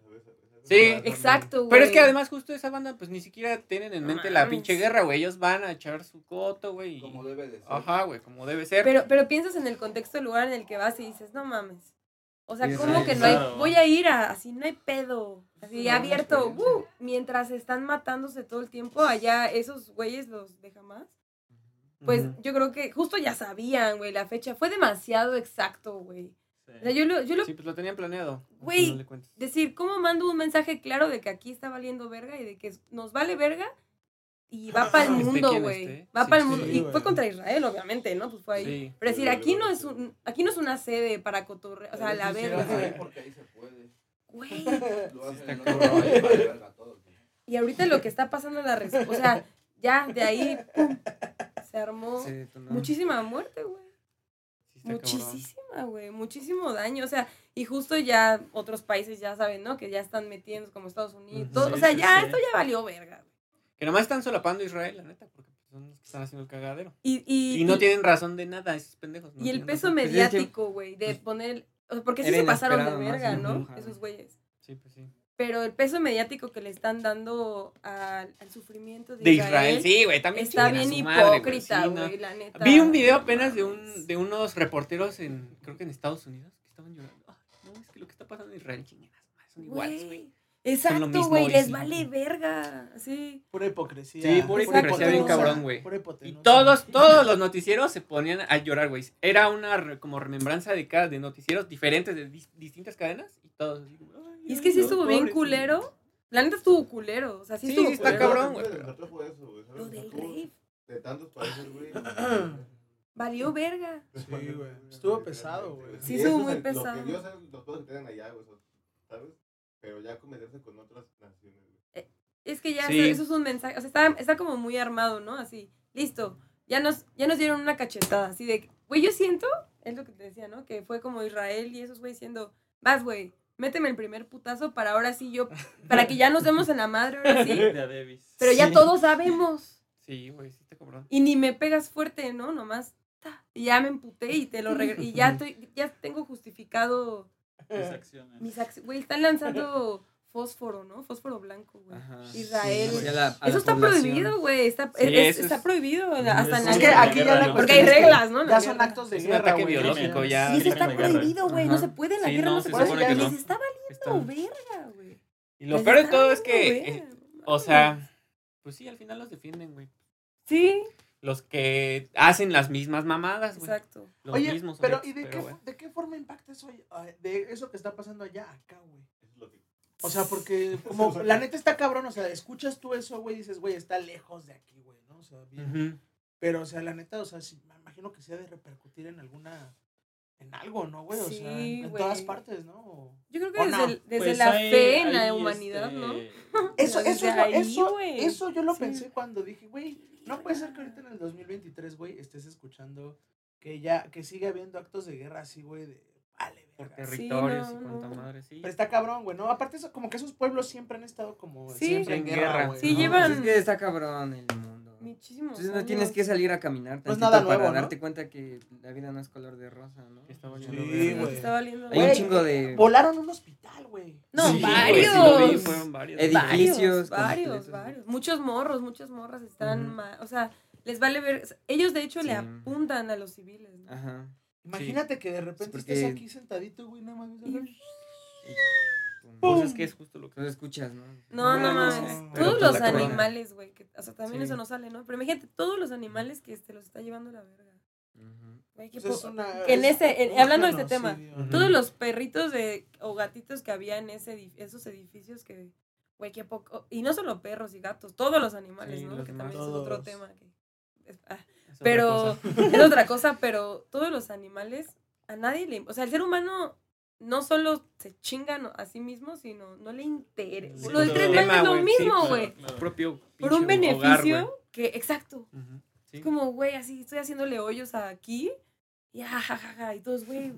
Sí. Exacto, güey. Pero es que además justo esa banda pues ni siquiera tienen en mente la pinche guerra, güey. Ellos van a echar su coto, güey. y- Como debe de ser. Ajá, güey, como debe ser. Pero, pero piensas en el contexto del lugar en el que vas y dices, no mames. O sea, Sí, ¿cómo sí, que no hay? Voy a ir a, así no hay pedo. Así abierto, uh, mientras están matándose todo el tiempo, allá esos güeyes los de jamás. Pues yo creo que justo ya sabían, güey, la fecha. Fue demasiado exacto, güey. Sí. O sea, yo lo, yo lo Sí, pues lo tenían planeado. Güey, cuentas. decir, ¿cómo mando un mensaje claro de que aquí está valiendo verga y de que nos vale verga? Y va para el mundo, güey. Va Sí, para el sí, mundo. sí, y fue contra Israel, obviamente, ¿no? Pues fue ahí. Sí. Pero decir, Sí, aquí no es un, aquí no es una sede para cotorrear, o sea, la verga. ahí porque ahí se puede. Güey. Y ahorita lo que está pasando en la o sea, ya de ahí pum, se armó muchísima muerte, güey. Muchísima, güey, muchísimo daño, o sea, y justo ya otros países ya saben, ¿no? Que ya están metiendo como Estados Unidos, todo, o sea, ya sí. esto ya valió verga, güey. Que nomás están solapando a Israel, la neta, porque pues, son los que están haciendo el cagadero. Y, y, Y no y- tienen razón de nada, esos pendejos. no y el peso razón. Pues, mediático, güey, de pues, poner, o sea, porque sí se pasaron de más verga, ¿no? Esos güeyes. Sí, pues sí. Pero el peso mediático que le están dando al, al sufrimiento de, De Israel, sí, güey, también está bien hipócrita, sí, güey, no. la neta. Vi un video apenas de un de unos reporteros en creo que en Estados Unidos que estaban llorando. Ay, no, es que lo que está pasando en Israel, chingadas, son iguales, güey. Exacto, güey, les vale verga. Sí. Pura hipocresía. Sí, pura hipocresía bien cabrón, güey. Y todos todos los noticieros se ponían a llorar, güey. Era una re- como remembranza de cada de noticieros diferentes de dis- distintas cadenas y todos así Y es que sí estuvo bien culero. La neta estuvo culero. O sea, sí, Sí, estuvo sí está culero. cabrón, güey. Lo del rave. De tantos países, güey. Valió verga. Sí, güey. Estuvo pesado, güey. Sí, estuvo muy es pesado. Lo que yo sé, los que tienen allá, güey, ¿sabes? Pero ya cometerse con otras naciones, güey. Es que ya Sí. eso, eso es un mensaje. O sea, está, está como muy armado, ¿no? Así, listo. Ya nos, ya nos dieron una cachetada. Así de, güey, yo siento, es lo que te decía, ¿no? Que fue como Israel y esos güey diciendo, vas, güey, méteme el primer putazo para ahora sí yo, para que ya nos demos en la madre, ahora sí. Pero ya Sí. todos sabemos. Sí, güey, sí está cabrón. Y ni me pegas fuerte, ¿no? Nomás, ta, y ya me emputé y te lo. Y ya, estoy, ya tengo justificado Mis acciones. mis acciones. Güey, están lanzando fósforo, ¿no? Fósforo blanco, güey. Ajá. Israel. Sí, a la- a la Eso está población. prohibido, güey. Está, Sí, es- eso está es- prohibido hasta en la Es que guerra. aquí ya la ¿no? Porque hay reglas, ¿no? Ya son actos de Es un guerra, ataque güey. biológico, ya. Y eso está prohibido, güey. No se puede. En la Sí, guerra no, no, se se puede. que Les no. está Está- valiendo verga, güey. Y lo Les peor de todo es que, eh, o sea, pues sí, al final los defienden, güey. Sí. Los que hacen las mismas mamadas, güey. Exacto. Los Oye, mismos pero ¿y de, qué, bueno. de qué forma impacta eso, de eso que está pasando allá acá, güey? Eso es lo que- O sea, porque como la neta está cabrón, o sea, escuchas tú eso, güey, y dices, güey, está lejos de aquí, güey, ¿no? O sea, bien. Pero, o sea, la neta, o sea, sí, me imagino que se ha de repercutir en alguna, en algo, ¿no, güey? O sea, en todas partes, ¿no? O- Yo creo que ¿O desde, no? el- desde Pues la hay- fe en la humanidad, este, ¿no? Eso, Desde eso, es lo- ahí, eso, güey. eso yo lo Sí. pensé cuando dije, güey, no puede ser que ahorita en el 2023, güey, estés escuchando que ya, que sigue habiendo actos de guerra así, güey, de, Por. Sí, territorios no, y cuanta no. madre, sí. Pero está cabrón, güey, ¿no? Aparte, eso, como que esos pueblos siempre han estado como Sí. siempre en En guerra, guerra. güey. Sí, ¿no? llevan- Pues es que está cabrón el mundo. Muchísimos Entonces no tienes que salir a caminar Pues nada nuevo, para ¿no? darte cuenta que la vida no es color de rosa, ¿no? Que está Sí, valiendo Sí, verga. güey. que está valiendo Hay un chingo de Volaron un hospital, güey. No, Sí, güey, varios. sí lo vi, fueron varios. Edificios Varios, varios. Muchos morros, muchas morras están Ujú. ma- O sea, les vale ver. Ellos, de hecho, le apuntan a los civiles. ¿no? Ajá. Imagínate que de repente porque- estés aquí sentadito, güey, nada más. Pues es que es justo lo que... Tú escuchas, ¿no? No, no mames. pero Todos los animales, güey. que- O sea, también Sí. eso no sale, ¿no? Pero imagínate, todos los animales que este, los está llevando la verga. Pues es una- en es ese- en- un hablando de este tema, ¿no? Todos los perritos de, o gatitos que había en ese, edif- esos edificios que, güey, qué poco. Y no solo perros y gatos, todos los animales, Sí, ¿no? los Que también es otro tema. Que, es- ah, es pero es otra cosa, pero todos los animales, a nadie le. O sea, el ser humano no solo se chingan a sí mismo, sino no le interesa. Sí, lo del tema, es lo güey, sí, mismo, claro, güey. claro. Por un hogar, beneficio que, exacto. Sí. Es como, güey, así estoy haciéndole hoyos aquí. Y jajaja, y todos, güey,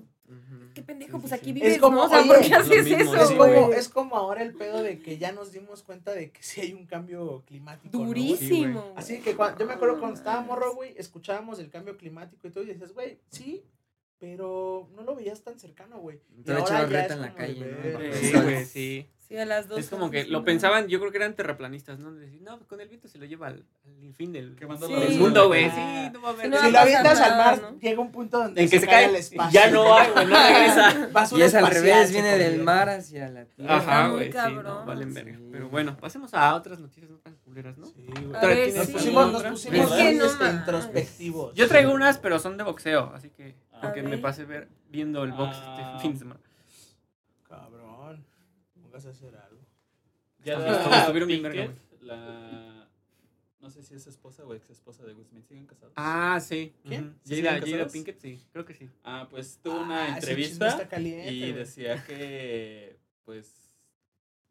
qué pendejo, pues aquí vives, Es como, ¿no? O sea, oye, ¿por qué haces mismo, eso, Es como, güey? es como ahora el pedo de que ya nos dimos cuenta de que sí hay un cambio climático. Durísimo. Así que cuando, yo me acuerdo cuando estaba morro, güey, escuchábamos el cambio climático y todo, y decías, güey, sí, pero no lo veías tan cercano, güey. Toda ahora ya chavarreta es en la calle, ¿no? Sí, güey, sí. Sí, a las dos. Es como que lo pensaban, yo creo que eran terraplanistas, ¿no? De decir, no, con el viento se lo lleva al, al fin del, Sí. la del mundo, güey. Ah. Sí, no va a haber. No si lo avientas al mar, ¿no? llega un punto donde En que se cae al y espacio. ya no hay, güey, no regresa. Y es al revés, se viene del mar hacia la tierra. Ajá, muy güey, sí, cabrón. no, valen verga. Pero bueno, pasemos a otras noticias no tan culeras, ¿no? Sí, güey. A Otra, ver, ¿tienes Nos pusimos, nos pusimos este, introspectivos. Yo traigo unas, pero son de boxeo, así que porque me pasé ver, viendo el box Ah. este fin de semana. Pongas a hacer algo. Ya Estuvieron- la estuvieron bien verga, Pinkett, la... No sé si es esposa o ex esposa de Will Smith. ¿Siguen casados? Ah, sí. ¿Quién? ¿Sí Jada? Pinkett, sí, creo que sí. Ah, pues tuvo Ah, una chisme entrevista está caliente, y decía que, pues,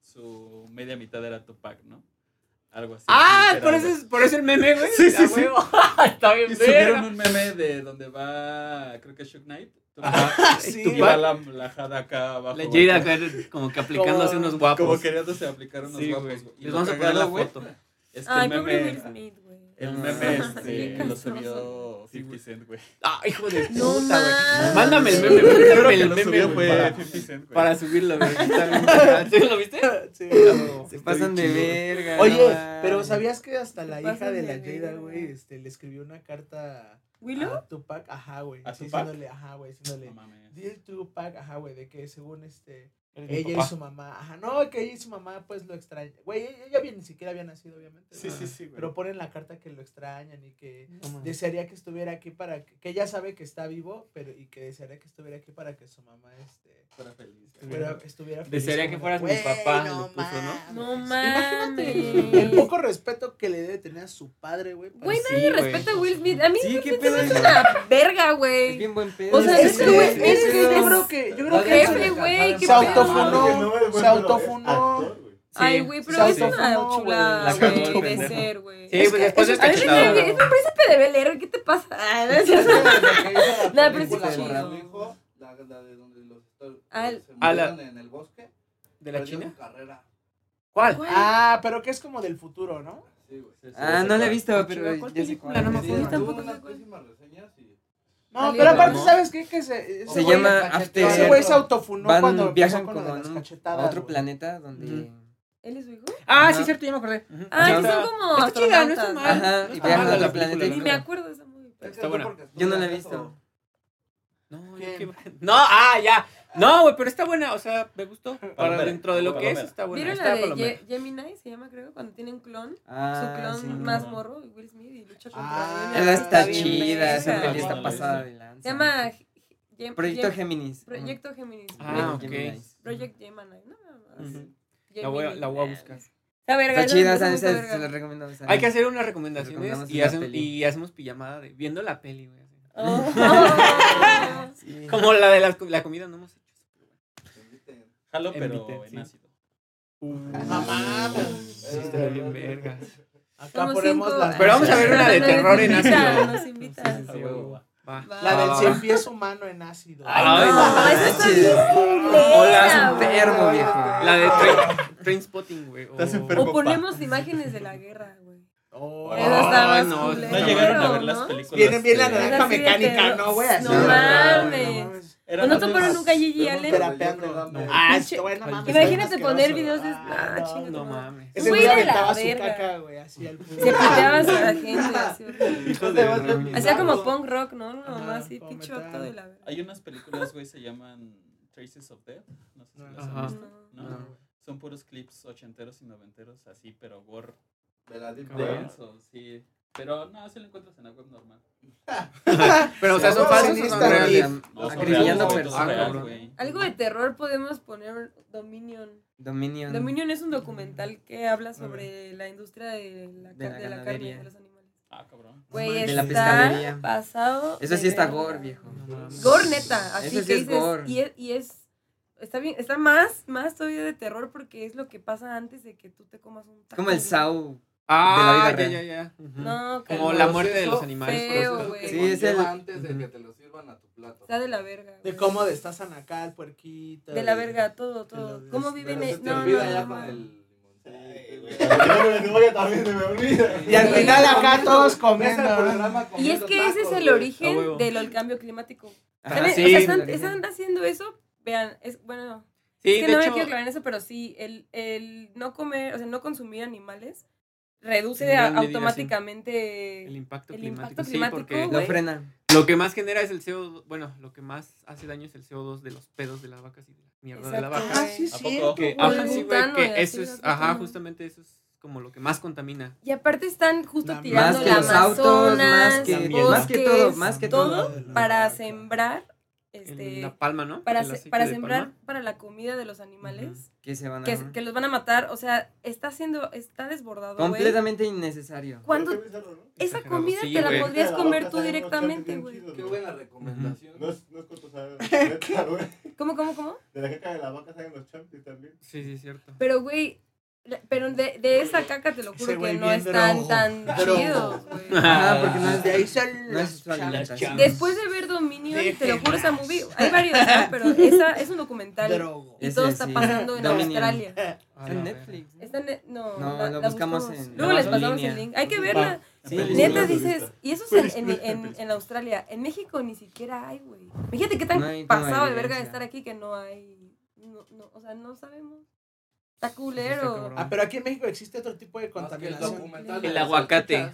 su media mitad era Tupac, ¿no? Algo así. Ah, por eso, es, por eso el meme, güey. Sí, sí, sí. Está bien Y subieron un meme de donde va, creo que Shook Knight. Ajá, Sí, Tupac. va la, la jada acá abajo. La güey, Jada como- acá como que aplicándose Como- unos guapos. Como queriéndose aplicar unos Sí, guapos. güey. güey. Y Les vamos a poner la güey, foto. Es que Ay, el Will meme, Smith, güey. el No, meme sí, este, qué lo subió Sí, 50 güey. Cent, güey. Ah, hijo de No puta, güey. Mándame el meme, creo mándame que el lo meme, subió güey, fue para, 50 Cent, güey. para subirlo, güey. ¿Sí lo viste? Sí. Se pasan de verga. Oye, no pero ¿sabías que hasta la hija de la Jada, güey, este, le escribió una carta ¿Willow? a Tupac? Ajá, güey. ¿A Tupac? diciéndole, ajá, güey, diciéndole, No mames. Dear Tupac, ajá, güey, de que según este, Ella y su mamá, ajá, no, que ella y su mamá, pues, lo extrañan. Güey, ella, ella bien, ni siquiera había nacido, obviamente. Sí, ¿no? sí, sí, güey. Pero ponen la carta que lo extrañan y que No desearía que estuviera aquí para que, que ella sabe que está vivo, pero y que desearía que estuviera aquí para que su mamá este Fuera feliz. güey. estuviera, feliz Desearía que fueras de, mi "Güey, papá", le puso, mames". No Imagínate mames. el poco respeto que le debe tener a su padre, güey. Güey, nadie güey. respeta a Will Smith. A mí Sí, Will qué pedo. es una verga, Es güey. bien buen pedo. O sea, es ese que, güey- es que ese yo es- creo que, yo creo que güey, qué se autofunó, se autofunó. Ay, güey, pero es una chulada, La güey, de pendejo. ser, güey. Sí, Es pues que después es- cachetado. cae- es un príncipe de Bel Air, ¿qué te pasa? Ah, no es cierto. No, película está con chido. la, la de donde los se la- en el bosque. ¿De la China? ¿Cuál? Ah, pero que es como del futuro, ¿no? Sí, güey. Ah, no la he visto, pero chido, ¿cuál ya sé película? cuál. No me acuerdo. Tampoco tuvo sé unas cuál. pésimas reseñas y... No, Salió pero aparte, ¿no? ¿sabes qué? Que se, Se llama After. Ese güey se autofunó Van, cuando viajan con como en un- a otro planeta donde. ¿Él es su hijo? Ah, Ajá. sí, cierto, ya me acordé. Ah, que son como Está chida, no está mal. Ajá, y viajan a otro la planeta. Ni me acuerdo de esa movie. Está buena. Yo no la he visto. No, ¿Quién? ¿qué- no, ah, ya. No, güey, pero está buena, o sea, me gustó. Para Palomera, dentro de lo que es, palomera. está buena. ¿Vieron Está la de. Ge- Gemini? Se llama, creo, cuando tienen clon. Ah, su clon sí. más morro, Will Smith, y lucha contra Ah, aliens. Esa está chida, esa peli está Vale, pasada de lanza. Se llama Gem- Proyecto Gem- Géminis. Proyecto Géminis. Ah, Project- ok. Project Gemini. No, no, no. La voy, a, la voy a buscar. Está verga. Está chida, verga. se la recomiendo. esa. Hay que hacer unas recomendaciones Recomendamos y, peli. y hacemos pijamada de viendo la peli, güey. así. Oh. Sí. Como la de la, la comida no hemos. Jalo, pero en sí. ácido. No mames. Sí, está bien verga. Acá Somos ponemos cinco. las. Pero vamos a ver una de terror en ácido. Nos. Sí, va. va. La Va, del cien pies humano en ácido. Ay, no, no esa está bien O la- enfermo, viejo. La de Train, Trainspotting, güey. o-. O ponemos imágenes de la guerra, güey. Oh, Eso no, culero, No llegaron a ver ¿no? las películas. Vienen bien la naranja mecánica. ¿no, güey? No mames. Mames. Eran ¿No toparon nunca a Gigi Allen? Ah, Pinche- esto, güey, no mames. Imagínate poner videos de- Ah, ah. No mames. Ese Güey güey de la aventaba su verga. caca, güey, así al puro. Se puteabas a la gente. Así, horrible. Hijos de- Hacía como punk rock, ¿no? No, Ajá, así, pinche vato de la verga. Hay unas películas, güey, se llaman Traces of Death. No sé si las han visto. No. Son puros clips ochenteros y noventeros, así, pero gore De la Deep sí. Pero no, si lo encuentras en la web normal. Pero, o sea, son Sí, falsos o sí, son reales. No, Acribillando personas. Algo de terror podemos poner Dominion. Dominion. Dominion es un documental que habla sobre la industria de la, De la de la carne de los animales. Ah, cabrón. Güey, De la está pescadería. pasado. Eso sí está gore, viejo. Gore neta, así Eso sí que es dices, gore. y es, y es está bien, está más, más todavía de terror porque es lo que pasa antes de que tú te comas un taco. Como el. Sau. Ah, de la ya, vida ya, ya. Ujú. No, que Como la muerte de los animales. feo, güey. Sí, es el- antes de que te lo sirvan a tu plato. Está de la verga. De güey. cómo destazan acá el puerquito. De la y- verga, todo, todo. ¿Cómo viven? Pero es- se te No, no, olvida no, ya no, con no. el Ay, güey. limoncito. Yo me también se me olvida. Y al final acá todos Ves el comiendo. ¿no? programa Y es comiendo que ese es tacos, el güey. A origen huevo. del cambio climático. Ajá, ¿Saben? sí, o sea, es están, están haciendo eso. Vean, es bueno. Sí, es que de no me hecho, quiero aclarar en eso, pero sí, el, el no comer, o sea, no consumir animales reduce sí. automáticamente el impacto el climático. impacto sí, climático, porque güey. Lo frenan. lo que más genera es el CO2. Bueno, lo que más hace daño es el CO2 de los pedos de las vacas y de la mierda de la Exacto, vaca. Ah, sí, ¿A sí. poco? Que, ajá, sí, güey, que eso es, ajá, justamente eso es como lo que más contamina. Y aparte están justo La- tirando Más que la los autos, más Amazonas, que, También. más que todo, bosques, más que todo todo. para sembrar Este la palma, ¿no? para, se- sembrar palma. para la comida de los animales Que se van a. que, que los van a matar, o sea, está haciendo está desbordado, güey. completamente innecesario. ¿Cuándo Pero qué bizarro, ¿no? esa comida sí, te la podrías La comer tú directamente, güey? Qué buena recomendación. No es, no es sabe, neta, güey. ¿Cómo cómo cómo? De la caca de la vaca salen los champis también. Sí, sí, cierto. Pero güey, pero de, de esa caca te lo juro que no están tan Drogo. chidos, güey. Ah, porque no es De ahí salen No es las. Después de ver Dominion, te lo juro esa movie, hay varios, ¿no? pero esa es un documental Drogo. y Ese todo está sí. pasando en Dominion. Australia. En Netflix. ¿no? Está en net- no, No, la, lo la buscamos buscamos. en- Luego les pasamos línea. el link. Hay que verla. Sí, Neta dices, y eso es en, en, en, en Australia. En México ni siquiera hay, güey. Fíjate qué tan No hay como pasado de verga de estar aquí que no hay. No, no, o sea, no sabemos. Está está culero. Ah, pero aquí en México existe otro tipo de el contaminación. El las aguacate.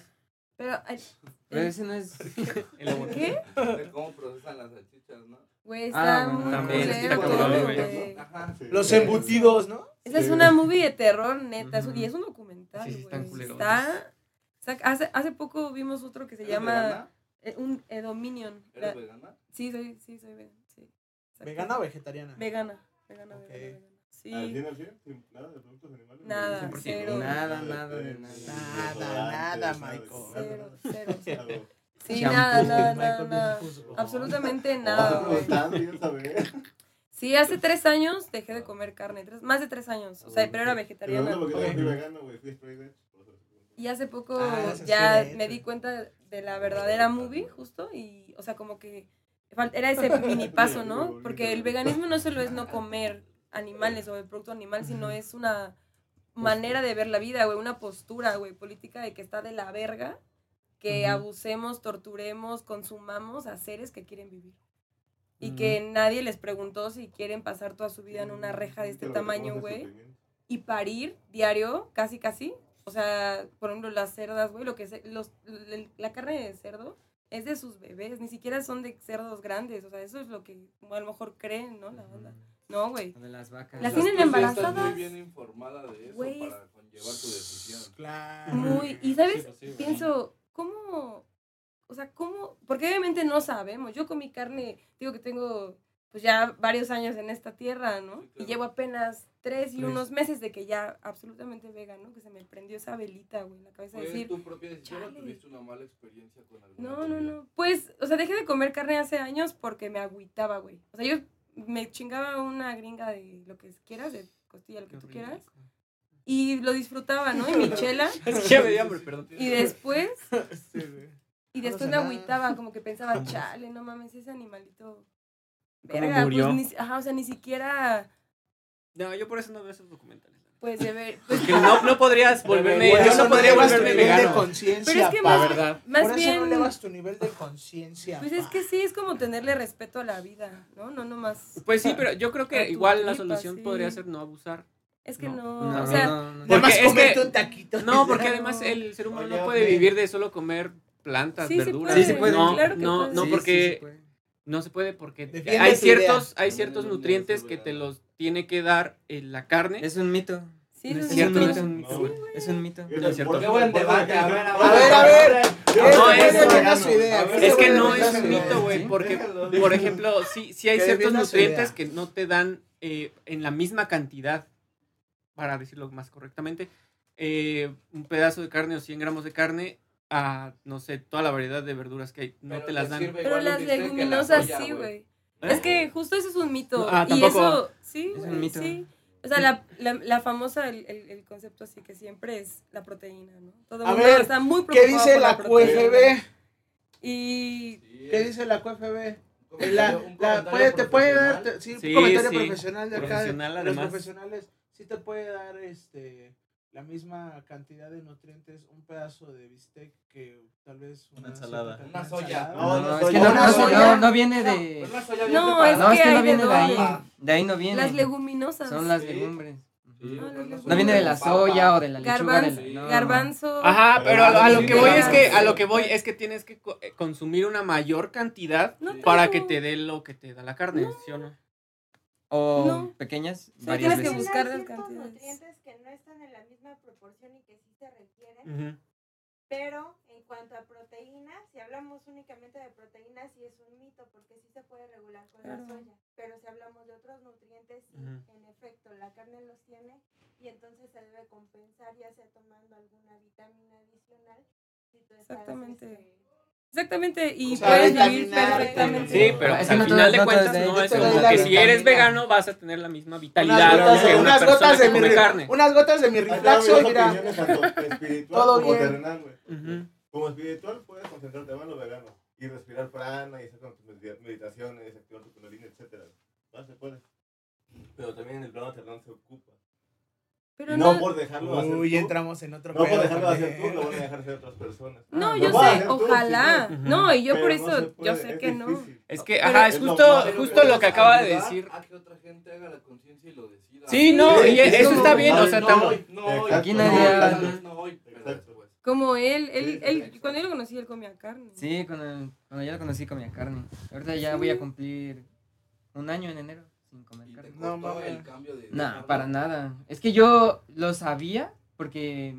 pero, ay, Pero ese no es. El agua- ¿qué? De cómo procesan las salchichas, ¿no? Güey, está Ah, muy también culero está todo, cabrón, güey. güey. Ajá. Sí. Los embutidos, ¿no? Esa es una movie de terror, neta. un- Ujú. Y es un documental, Sí, sí, están güey. Está, está- hace, hace poco vimos otro que se ¿Eres llama vegana? eh, un eh, Dominion. La- ¿Eres vegana? sí, soy, sí, soy vegana. Sí. ¿Vegana o vegetariana? Vegana, vegana, Ok. vegana, vegana. Sí, ¿Al 100 al 100? Sin Nada de productos animales. Nada, 100%. cero. Nada, nada de nada. Nada, nada, Michael. cero, cero. Sí, nada, nada, nada, Michael nada. juzgo. Absolutamente nada, güey. Sí, hace tres años dejé de comer carne, tres- más de tres años, o sea, pero era vegetariana. Y hace poco Ah, ya me di cuenta de la verdadera movie, justo, y, o sea, como que era ese mini paso, ¿no? Porque el veganismo no solo es no comer animales o el producto animal, sino es una manera de ver la vida, güey, una postura, güey, política de que está de la verga, que Ujú. abusemos, torturemos, consumamos a seres que quieren vivir. Y que nadie les preguntó si quieren pasar toda su vida en una reja de este Pero tamaño, güey y parir diario, casi casi. O sea, por ejemplo, las cerdas, güey, lo que es los, la carne de cerdo es de sus bebés, ni siquiera son de cerdos grandes, o sea, eso es lo que a lo mejor creen, ¿no? La banda. No, güey. O de las vacas. Las tienen sí estás embarazadas. muy bien informada de eso Güey. para conllevar tu decisión. Claro. Muy, y sabes, Sí, sí, pienso, ¿cómo? O sea, ¿cómo? Porque obviamente no sabemos. Yo con mi carne, digo que tengo pues ya varios años en esta tierra, ¿no? Sí, claro. Y llevo apenas tres y Tres. unos meses de que ya absolutamente vegano, que se me prendió esa velita, güey, en la cabeza de ¿Fue decir, tu propia decisión o tuviste una mala experiencia con alguna no, no, comida? no. Pues, o sea, dejé de comer carne hace años porque me agüitaba, güey. O sea, yo me chingaba una gringa de lo que quieras, de costilla, lo que Qué tú rico. quieras. Y lo disfrutaba, ¿no? Y mi chela. Es que ya me dio hambre, perdón. Y después Sí, güey. Y después me agüitaba, como que pensaba, chale, no mames, ese animalito. ¿Cómo Verga, murió? pues ni, ajá, o sea, ni siquiera, No, yo por eso no veo esos documentales. Pues, de ver. Pues, Que no, no podrías volverme. Por Yo eso no podría volverme nivel de vegano. conciencia. pero es que más, verdad. más Por eso bien. no elevas tu nivel de conciencia. Pues es pa. que sí, es como tenerle respeto a la vida, ¿no? No nomás. Pues sí, pero yo creo que igual la solución sí. podría ser no abusar. Es que No. no. No, o sea, no, no, no. Porque Nada más es comerte que- un taquito. No, porque No. además el ser humano Oye, no puede hombre. vivir de solo comer plantas, Sí, verduras. Sí, se puede. No, claro que no, puede. no, Sí, sí, porque se puede. no se puede porque Defiende hay tu idea. ciertos, hay No, ciertos no, no, nutrientes no, que no, te no. los tiene que dar eh, la carne. Es un mito. sí, no es es cierto, un es mito. un. Es un mito. No es cierto. ¿Por Qué buen por debate, qué? a ver, a ver. No, es- su idea. Es que no es un mito, güey, porque, por ejemplo, sí, sí hay ciertos nutrientes que no te dan eh, en la misma cantidad, para decirlo más correctamente, eh, un pedazo de carne o 100 gramos de carne a, no sé, toda la variedad de verduras que hay, no Pero te las dan. Pero las la leguminosas sí, güey. ¿Eh? Es que justo eso es un mito. Ah, y eso, sí, Es un mito. sí. O sea, la, la, la famosa, el, el, el concepto así que siempre es la proteína, ¿no? Todo el mundo ver, está muy ¿Qué preocupado dice por la. QFB? Y Sí, ¿Qué dice la QFB? puede, te puede dar, te- sí, un Sí, comentario sí. profesional de acá. Profesional, de los además. profesionales sí te puede dar este la misma cantidad de nutrientes un pedazo de bistec que tal vez Una ensalada. Una soya. No, No, no es que no, no, soya. no, no viene de. No, es No, es que no de viene de ahí. De ahí no viene. las leguminosas. Son las Sí. legumbres. Sí, Ah, No viene de la soya o de la lechuga. Garbanzo, no. garbanzo. Ajá, pero a, a lo que voy es que a lo que voy es que tienes que co- consumir una mayor cantidad No para que te dé lo que te da la carne, ¿sí o no? O No. pequeñas, Sí, varias tienes que veces. buscar Hay las cantidades. nutrientes que no están en la misma proporción y que sí se requieren, pero en cuanto a proteína, si hablamos únicamente de proteína, sí es un mito, porque sí se puede regular con la soya, pero si hablamos de otros nutrientes, sí, en efecto, la carne los tiene y entonces se debe compensar ya sea tomando alguna vitamina adicional. Si tú estás, Exactamente. este, Exactamente, y O sea, puedes vivir perfectamente. Sí, pero pues, al no final de cuentas de- no es como que si eres vegano vas a tener la misma Unas vitalidad gotas, que de, una unas persona gotas de que mi carne. unas gotas de mi mira. Todo como bien. terrenal, güey. Ujú. Como espiritual puedes concentrarte más en lo vegano y respirar prana y hacer con tus medita- meditaciones, activar tu kundalini, etcétera. Va, se puede. Pero también en el plano terrenal se ocupa. Pero no, no, por dejarlo de hacer Uy, tú, entramos en otro no por dejarlo de hacer tú, lo van a dejar hacer otras personas. no, Ah, yo lo sé, tú, ojalá. sí. No, y yo Pero por eso, yo sé es que no. Es que, Pero ajá, es es lo justo, justo lo que acaba de decir. A que otra gente haga la conciencia y lo decida. Sí, no, y es eso está bien, o sea, no tam- hoy, no hoy. Exacto. Aquí no nadie. Como él, él, él, cuando yo lo conocí, él comía carne. Sí, cuando, cuando yo la conocí comía carne. Ahorita ya voy a cumplir un año en enero sin comer carne. No, costó mames. el cambio de No, dejarlo. para nada. Es que yo lo sabía porque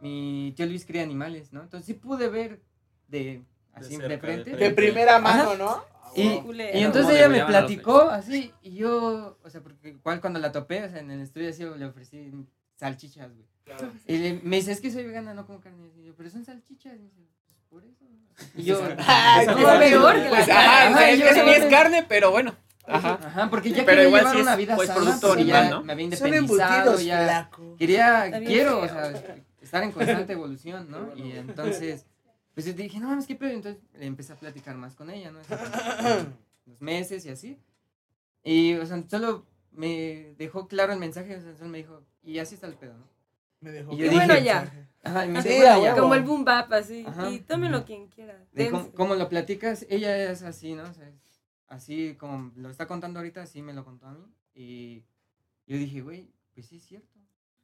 mi tío Luis cría animales, ¿no? Entonces sí pude ver de así de, cerca, de frente. frente. De primera mano, Ajá. ¿no? Ah, Y, y entonces ¿Cómo le ella me platicó así y yo, o sea, porque igual cuando la topé, o sea, en el estudio así le ofrecí salchichas, güey. Claro. Y le- me dice, es que soy vegana, no como carne. Y yo, pero son salchichas. Y me dice, pues por eso. Y yo, Ay, "Esa qué no va a ser". peor que la Pues, carne. ajá, Ajá, o sea, es yo que sí no es me- carne, pero bueno. Ajá. Ajá, porque ya Pero quería igual llevar sí una vida pues, sana, producto porque animal, ya ¿no? me había independizado, ya flaco. quería, Está quiero, o sea, estar en constante evolución, ¿no? Y entonces, pues yo dije, no mames, qué pedo, entonces le empecé a platicar más con ella, ¿no? Los meses y así. Y, o sea, solo me dejó claro el mensaje, o sea, solo me dijo, y así está el pedo, ¿no? Me dejó Y yo dije, bueno, ya. Ajá, y me a ya. huevo. Como el boom bap, así. Ajá. Y tómenlo quien quiera. De cómo, cómo lo platicas, ella es así, ¿no? O sea, es así como lo está contando ahorita, así me lo contó a mí. Y yo dije, güey, pues sí es cierto.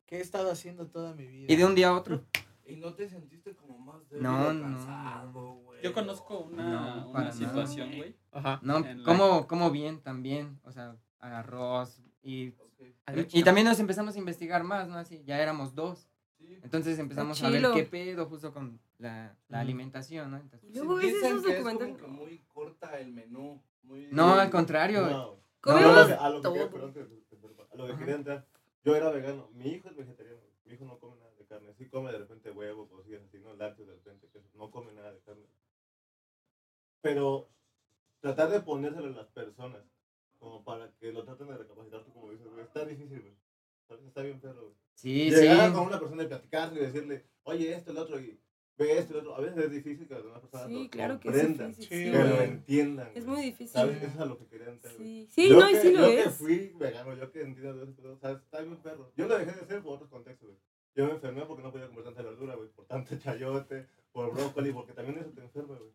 ¿Qué he estado haciendo toda mi vida? Y de un día a otro, ¿Y no te sentiste como más débil No, no, cansado, güey? Yo conozco una, No, una situación, güey. Ajá. No, En la- como, como bien también, o sea, arroz y, Ok, y también nos empezamos a investigar más, ¿no? Así, ya éramos dos. sí. Entonces empezamos a ver qué pedo justo con la, la alimentación, ¿no? Entonces, Y luego ves esos que es como documentales. que muy corta el menú. Muy... no, al contrario. No. Comemos No, a lo que- a lo que todo. quería- perdón a lo que quería entrar. Yo era vegano. Mi hijo es vegetariano. Mi hijo no come nada de carne. Sí come de repente huevo, cosillas así, no lácteos de repente, queso. No come nada de carne. Pero tratar de ponérselo a las personas como para que lo traten de recapacitar, tú como dices, güey, está difícil, güey. Está bien perro, güey. Sí, Llegar sí. con una persona y platicarle y decirle, oye, esto, el otro, y ve esto, el otro. A veces es difícil que las demás personas Sí, lo claro que es comprendan, difícil. Sí, que lo entiendan. Es muy difícil. ¿Sabes? Eso es a lo que quería entrar. Sí, sí Yo no, y que- sí lo yo que es. fui vegano, yo que entiendo de eso, pero, ¿sabes? Está bien perro. Yo lo dejé de hacer por otros contextos, güey. Yo me enfermé porque no podía comer tanta verdura, güey. Por tanto chayote, por brócoli, porque también eso te enferma, güey.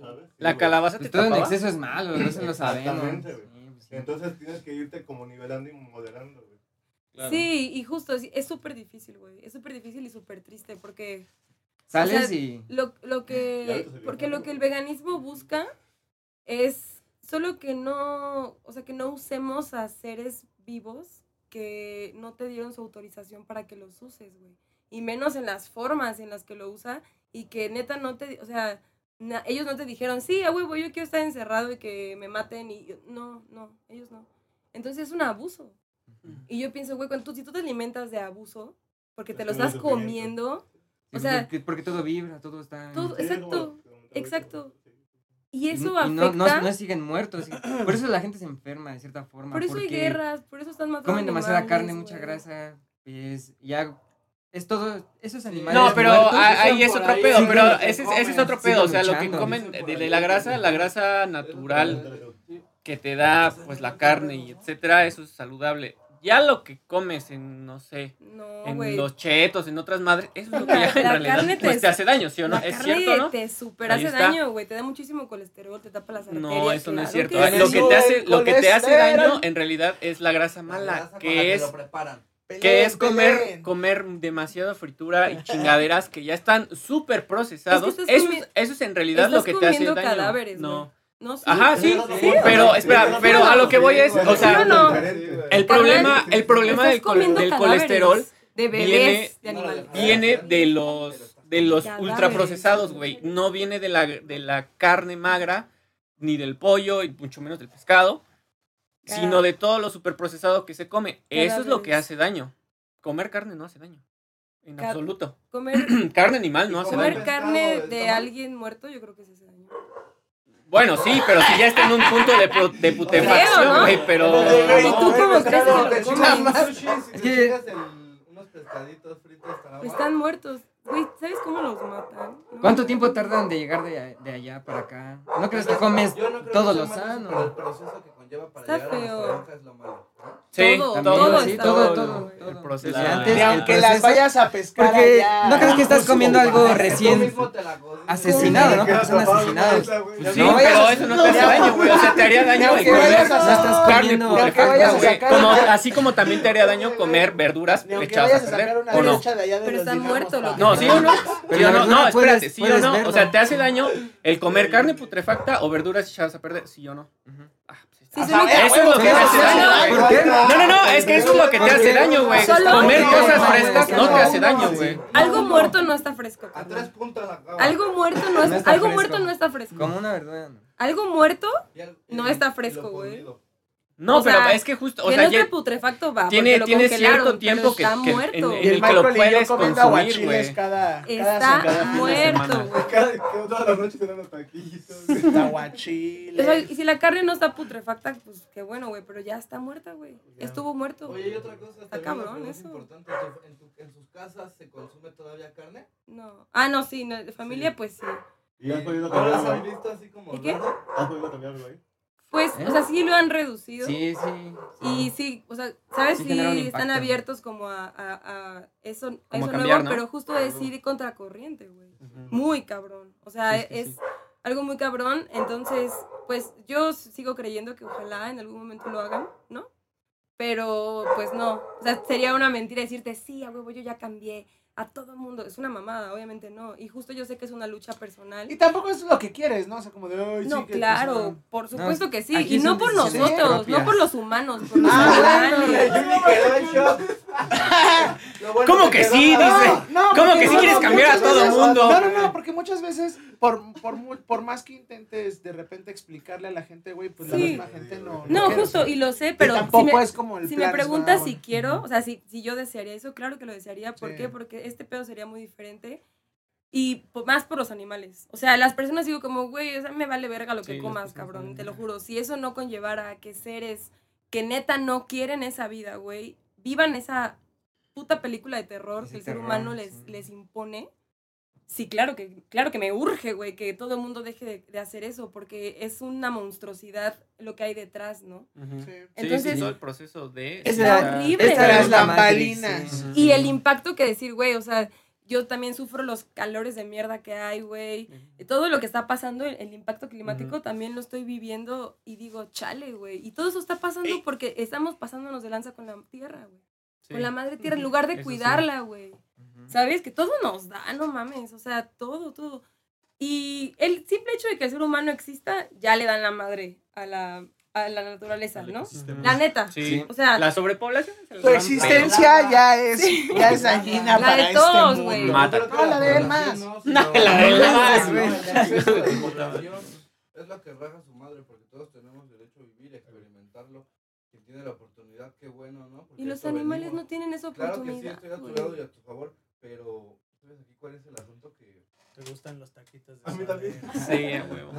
¿Sabes? Sí, La calabaza te Pues todo en exceso es malo, eso lo sabemos. Exactamente, güey. Sí, pues sí. Entonces tienes que irte como nivelando y moderando, güey. Claro. Sí, y justo, es súper difícil, güey. Es súper difícil y súper triste porque Sales o sea, y... lo, lo que porque lo que el veganismo busca es solo que no, o sea, que no usemos a seres vivos que no te dieron su autorización para que los uses, güey. Y menos en las formas en las que lo usa y que neta no te, o sea, na- ellos no te dijeron, sí, a huevo, yo quiero estar encerrado y que me maten y no, no, ellos no. Entonces es un abuso. Y yo pienso, güey, cuando tú, si tú te alimentas de abuso, porque te lo Es un estás comiendo, o sea, porque, porque todo vibra, todo está... todo- exacto, exacto. y eso no- y afecta. no, no, no siguen muertos. Por eso la gente se enferma de cierta forma. por eso hay guerras, por eso están matando Comen demasiada animales, carne, mucha grasa. Es, ya... Es todo... Esos animales No, pero muertos, ahí es otro ahí, pedo, pero ese, es- ese es otro pedo, o sea, lo que comen de, de la grasa, la grasa natural que te da pues la carne y etcétera, eso es saludable. Ya lo que comes en, no sé, No, en güey. los chetos, en otras madres, eso es lo que ya en realidad carne te- pues, te hace daño, ¿sí o no? La ¿Es carne cierto, no? te super Ahí hace está. daño, güey. Te da muchísimo colesterol, te tapa las arterias. No, eso no es claro cierto. que Lo que te hace, lo que te hace daño en realidad es la grasa La mala, grasa con la que es lo preparan. que es comer, comer demasiada fritura y chingaderas que ya están súper procesados. Es que eso, es, eso es en realidad lo que te hace daño. cadáveres, no. No, sí. Ajá, sí, Sí, pero espera, pero a lo que voy es, o sea, no. el problema, el problema del, col- del colesterol de bebés, viene- de animales. viene de los de los ultraprocesados, güey. No viene de la, de la carne magra, ni del pollo, y mucho menos del pescado, Cada- sino de todo lo superprocesado que se come. Eso es lo que hace daño. Comer carne no hace daño. En absoluto. Comer, carne animal no hace comer daño. comer carne de alguien muerto, yo creo que daño. Bueno, sí, pero si ya está en un punto de, pu- de putrefacción, ¿no? güey, pero... ¿Y ¿Y tú no. cómo crees que el- unos pescaditos fritos. Están muertos. Güey, ¿sabes cómo los matan? No. ¿Cuánto tiempo tardan de llegar de, de allá para acá? ¿No crees que comes Yo no creo conlleva para Está llegar a feo. Sí, Todo, todo, todo sí, está todo. El proceso. Ah. antes, el aunque las vayas a pescar Porque allá. ¿no crees que estás comiendo algo recién la asesinado, no? Porque son asesinados. Pues sí, No vayas pero eso no te hace daño, güey. O sea, te haría daño el comer No estás carne comiendo- Como, así como también te haría daño comer verduras echadas a perder, ¿o no? de de Pero están muertos. No, ¿sí o no? Pero ¿Sí o la no? No, espérate, ¿sí o no? O sea, ¿te hace daño el comer carne putrefacta o verduras echadas a perder? ¿Sí o no? Ah, pues, Sí, Eso es lo que te hace daño, ¿Por qué? No, no, no, es que eso es lo que te ¿Por hace daño, güey. Comer cosas frescas no, te hace daño, güey. Algo muerto no está fresco. A tres puntos. Algo muerto no es, está algo fresco. muerto no está fresco. Como una verdura, ¿no? Algo muerto no está fresco, güey. No, O pero sea, es que justo, o que sea, no ya esté putrefacto va, tiene, lo tiene cierto pero tiempo que, está que muerto. en, Y en el el que lo y puedes consumir, güey. cada, cada, Está cada de muerto, güey. Cada- todas las noches eran los taquitos. semana. O sea, y si la carne no está putrefacta, pues qué bueno, güey, pero ya está muerta, güey. Estuvo muerto. Oye, y otra cosa, también cabrón eso. importante, ¿tu- en, tu- en sus casas se consume todavía carne? No. Ah, no, sí, no, de familia, Sí. pues sí. ¿Y has podido ¿No cambiar las algo han ahí? ¿Y? ¿Has podido cambiar algo ahí? Pues, ¿Eh? o sea, sí lo han reducido. Sí, sí. Y sí, o sea, ¿sabes? Sí Sí, están abiertos como a, a, a eso, a eso cambiar, nuevo, ¿no? pero justo es ir contracorriente, güey. Muy cabrón. O sea, es algo muy cabrón. Entonces, pues yo sigo creyendo que ojalá en algún momento lo hagan, ¿no? Pero, pues no. O sea, sería una mentira decirte, sí, a huevo, yo ya cambié. A todo mundo. Es una mamada, obviamente no. Y justo yo sé que es una lucha personal. Y tampoco es lo que quieres, ¿no? O sea, como de, sí, No, claro, sea, por supuesto que sí. Y no por nosotros, propias. no por los humanos, por los Ah, bueno, bueno ¿Cómo que sí? Dice. No, ¿Cómo que sí quieres cambiar a todo mundo? No, no, no, porque muchas veces, por, por, por más que intentes de repente explicarle a la gente, güey, pues la misma gente no. No, quiere, justo, o sea, y lo sé, que pero tampoco si me, es como el si plan, me preguntas si quiero, o sea, si, si yo desearía eso, claro que lo desearía. ¿Por Sí. qué? Porque este pedo sería muy diferente. Y más por los animales. O sea, las personas digo como, güey, o sea, me vale verga lo que Sí, comas, cabrón, te lo juro. Si eso no conllevara a que seres que neta no quieren esa vida, güey, vivan esa puta película de terror Ese que el ser humano les, sí. les impone. Sí, claro que, claro que me urge, güey, que todo el mundo deje de, de hacer eso, porque es una monstruosidad lo que hay detrás, ¿no? Sí, Entonces- sí, todo el proceso de... Es horrible. Esta es la. Ujú. Y el impacto que decir, güey, o sea, yo también sufro los calores de mierda que hay, güey. Todo lo que está pasando, el, el impacto climático también lo estoy viviendo y digo, chale, güey. Y todo eso está pasando Ey. porque estamos pasándonos de lanza con la tierra, güey. Sí. Con la madre tierra, en lugar de Eso cuidarla, güey. ¿Sabes? Que todo nos da, no mames. O sea, todo, todo. Y el simple hecho de que el ser humano exista, ya le dan la madre a la, a la naturaleza, Al ¿no? La neta. Sí. O sea, La sobrepoblación es el gran existencia ya es, ya es dañina La para de todos, este güey. mundo. Mata. No, que la de él más. no, No, la de él No, más, no, güey. Es lo que raja su madre, porque todos tenemos derecho a vivir, a experimentarlo. Quien tiene la oportunidad, qué bueno, ¿no? Porque y los animales venimos. no tienen esa Claro que sí, oportunidad. estoy a tu lado y a tu favor, pero ¿sabes aquí cuál es el asunto que... Te gustan los taquitos de A mí también. Sí, a huevo.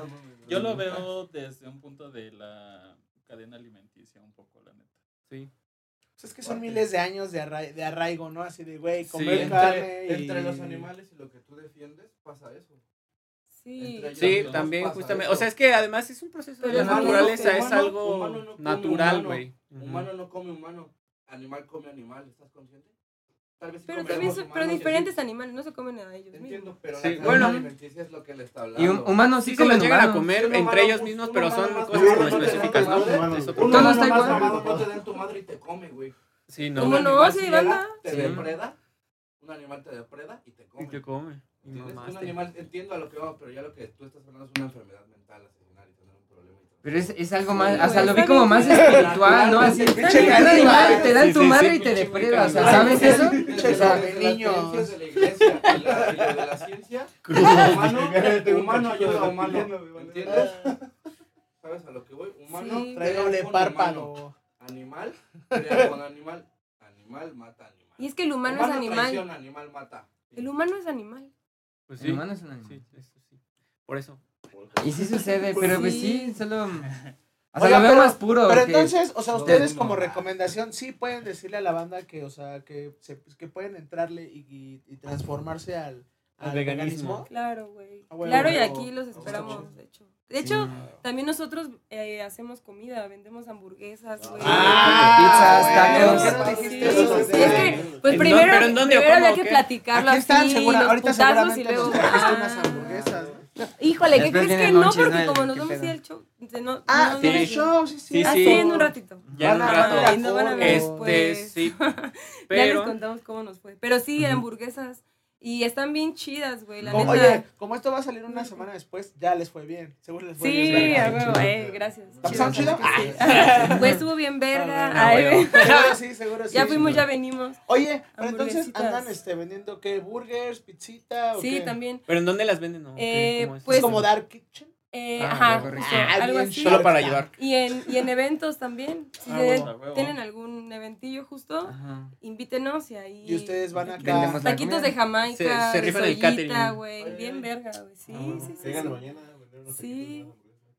Yo lo veo desde un punto de la cadena alimenticia un poco, la neta. Sí. Pues es que son miles de años de, arra- de arraigo, ¿no? Así de, güey, Sí, comer entre- carne y... Entre los animales y lo que tú defiendes, pasa eso. Sí. También justamente. eso. O sea, es que además es un proceso de la humano- naturaleza, es humano- algo humano no come natural, humano. güey. Humano no come humano, animal come animal, ¿estás consciente? Tal vez Pero también son, pero humanos y diferentes así. animales, no se comen a ellos mismos. Entiendo, pero Sí, bueno. alimenticia es lo que le está hablando. Y hum- humanos sí, Sí se los llegan a comer Sí, un entre ellos un mismos, pero son cosas como específicas, ¿no? Un Todo está igual. no te da tu madre y te come, güey. Sí, no. ¿Cómo Un no? Sí, banda. Te depreda, un animal te depreda y te Y come. te come. ¿Entiendes? Un animal, entiendo a lo que va, pero ya lo que tú estás hablando es una enfermedad mental, asesinar y tener un problema. y todo. Pero es, es algo más, güey, hasta lo vi como más espiritual, ¿no? Así, Pinche un animal, te dan tu madre y te depreda, o sea. ¿sabes eso? Sabe, las niños. de la iglesia y, la, de la ciencia, humano, humano ayuda a humano, ¿entiendes? ¿Sabes a lo que voy? Humano Sí. Trae doble párpado. Animal crea con animal, animal mata animal. Y es que el humano, es animal. traiciona, animal mata. El humano es animal. Pues El sí. humano es un animal. Sí, eso sí. Por eso. Y sí sucede, pero pues sí, solo... Hasta Oiga, lo veo pero- más puro. Pero que- entonces, o sea, ustedes no. como recomendación sí pueden decirle a la banda que, o sea, que, se, que pueden entrarle y, y- y transformarse al, Al al veganismo. veganismo. Claro, güey. Ah, bueno, claro, y pero- aquí los esperamos, de hecho. De hecho, Sí. también nosotros eh, hacemos comida, vendemos hamburguesas, güey. pizzas, bueno, tacos. ¿por qué no Sí, es que, pues ¿En primero, dónde- pero en dónde o primero había que qué? platicarlo Aquí están, así, segura, los ahorita putazos y luego... trajiste ah. unas hamburguesas, ¿no? Híjole, ¿qué Después crees que no? Porque ¿no? como nos ¿Qué vamos a ir al show, no, Ah, no, tiene sí. show, sí, sí. Sí, Ah, sí. en un ratito. Ya en un Van a- rato. Ay, no van a ver Este. Ya les contamos cómo nos fue. Pero sí, hamburguesas. Y están bien chidas, güey, la Como- neta. oye, como esto va a salir una semana después, ya les fue bien. Seguro les fue Sí, bien. a verga. huevo, eh, gracias. ¿La pasaron chido? Sí. Güey, estuvo bien verga. Ah, Ay, bueno. güey. Seguro sí, seguro sí. Ya fuimos, ya venimos. Oye, pero entonces andan este, vendiendo qué, burgers, pizzita o Sí, qué? también. ¿Pero en dónde las venden? o qué? Eh, ¿Cómo es? pues- Es como Dark Kitchen. Eh, Ah, ajá, justo, Ah, algo así. Solo para ayudar. Y en, y en eventos también. Si Ah, bueno. A tienen algún eventillo justo, Ajá. invítenos y ahí. Y ustedes van acá. Vendemos la Taquitos de Jamaica, Se- se rifan el catering. güey. Bien verga, güey. Sí, Ah, sí, sí. Llegan sí. mañana a Sí.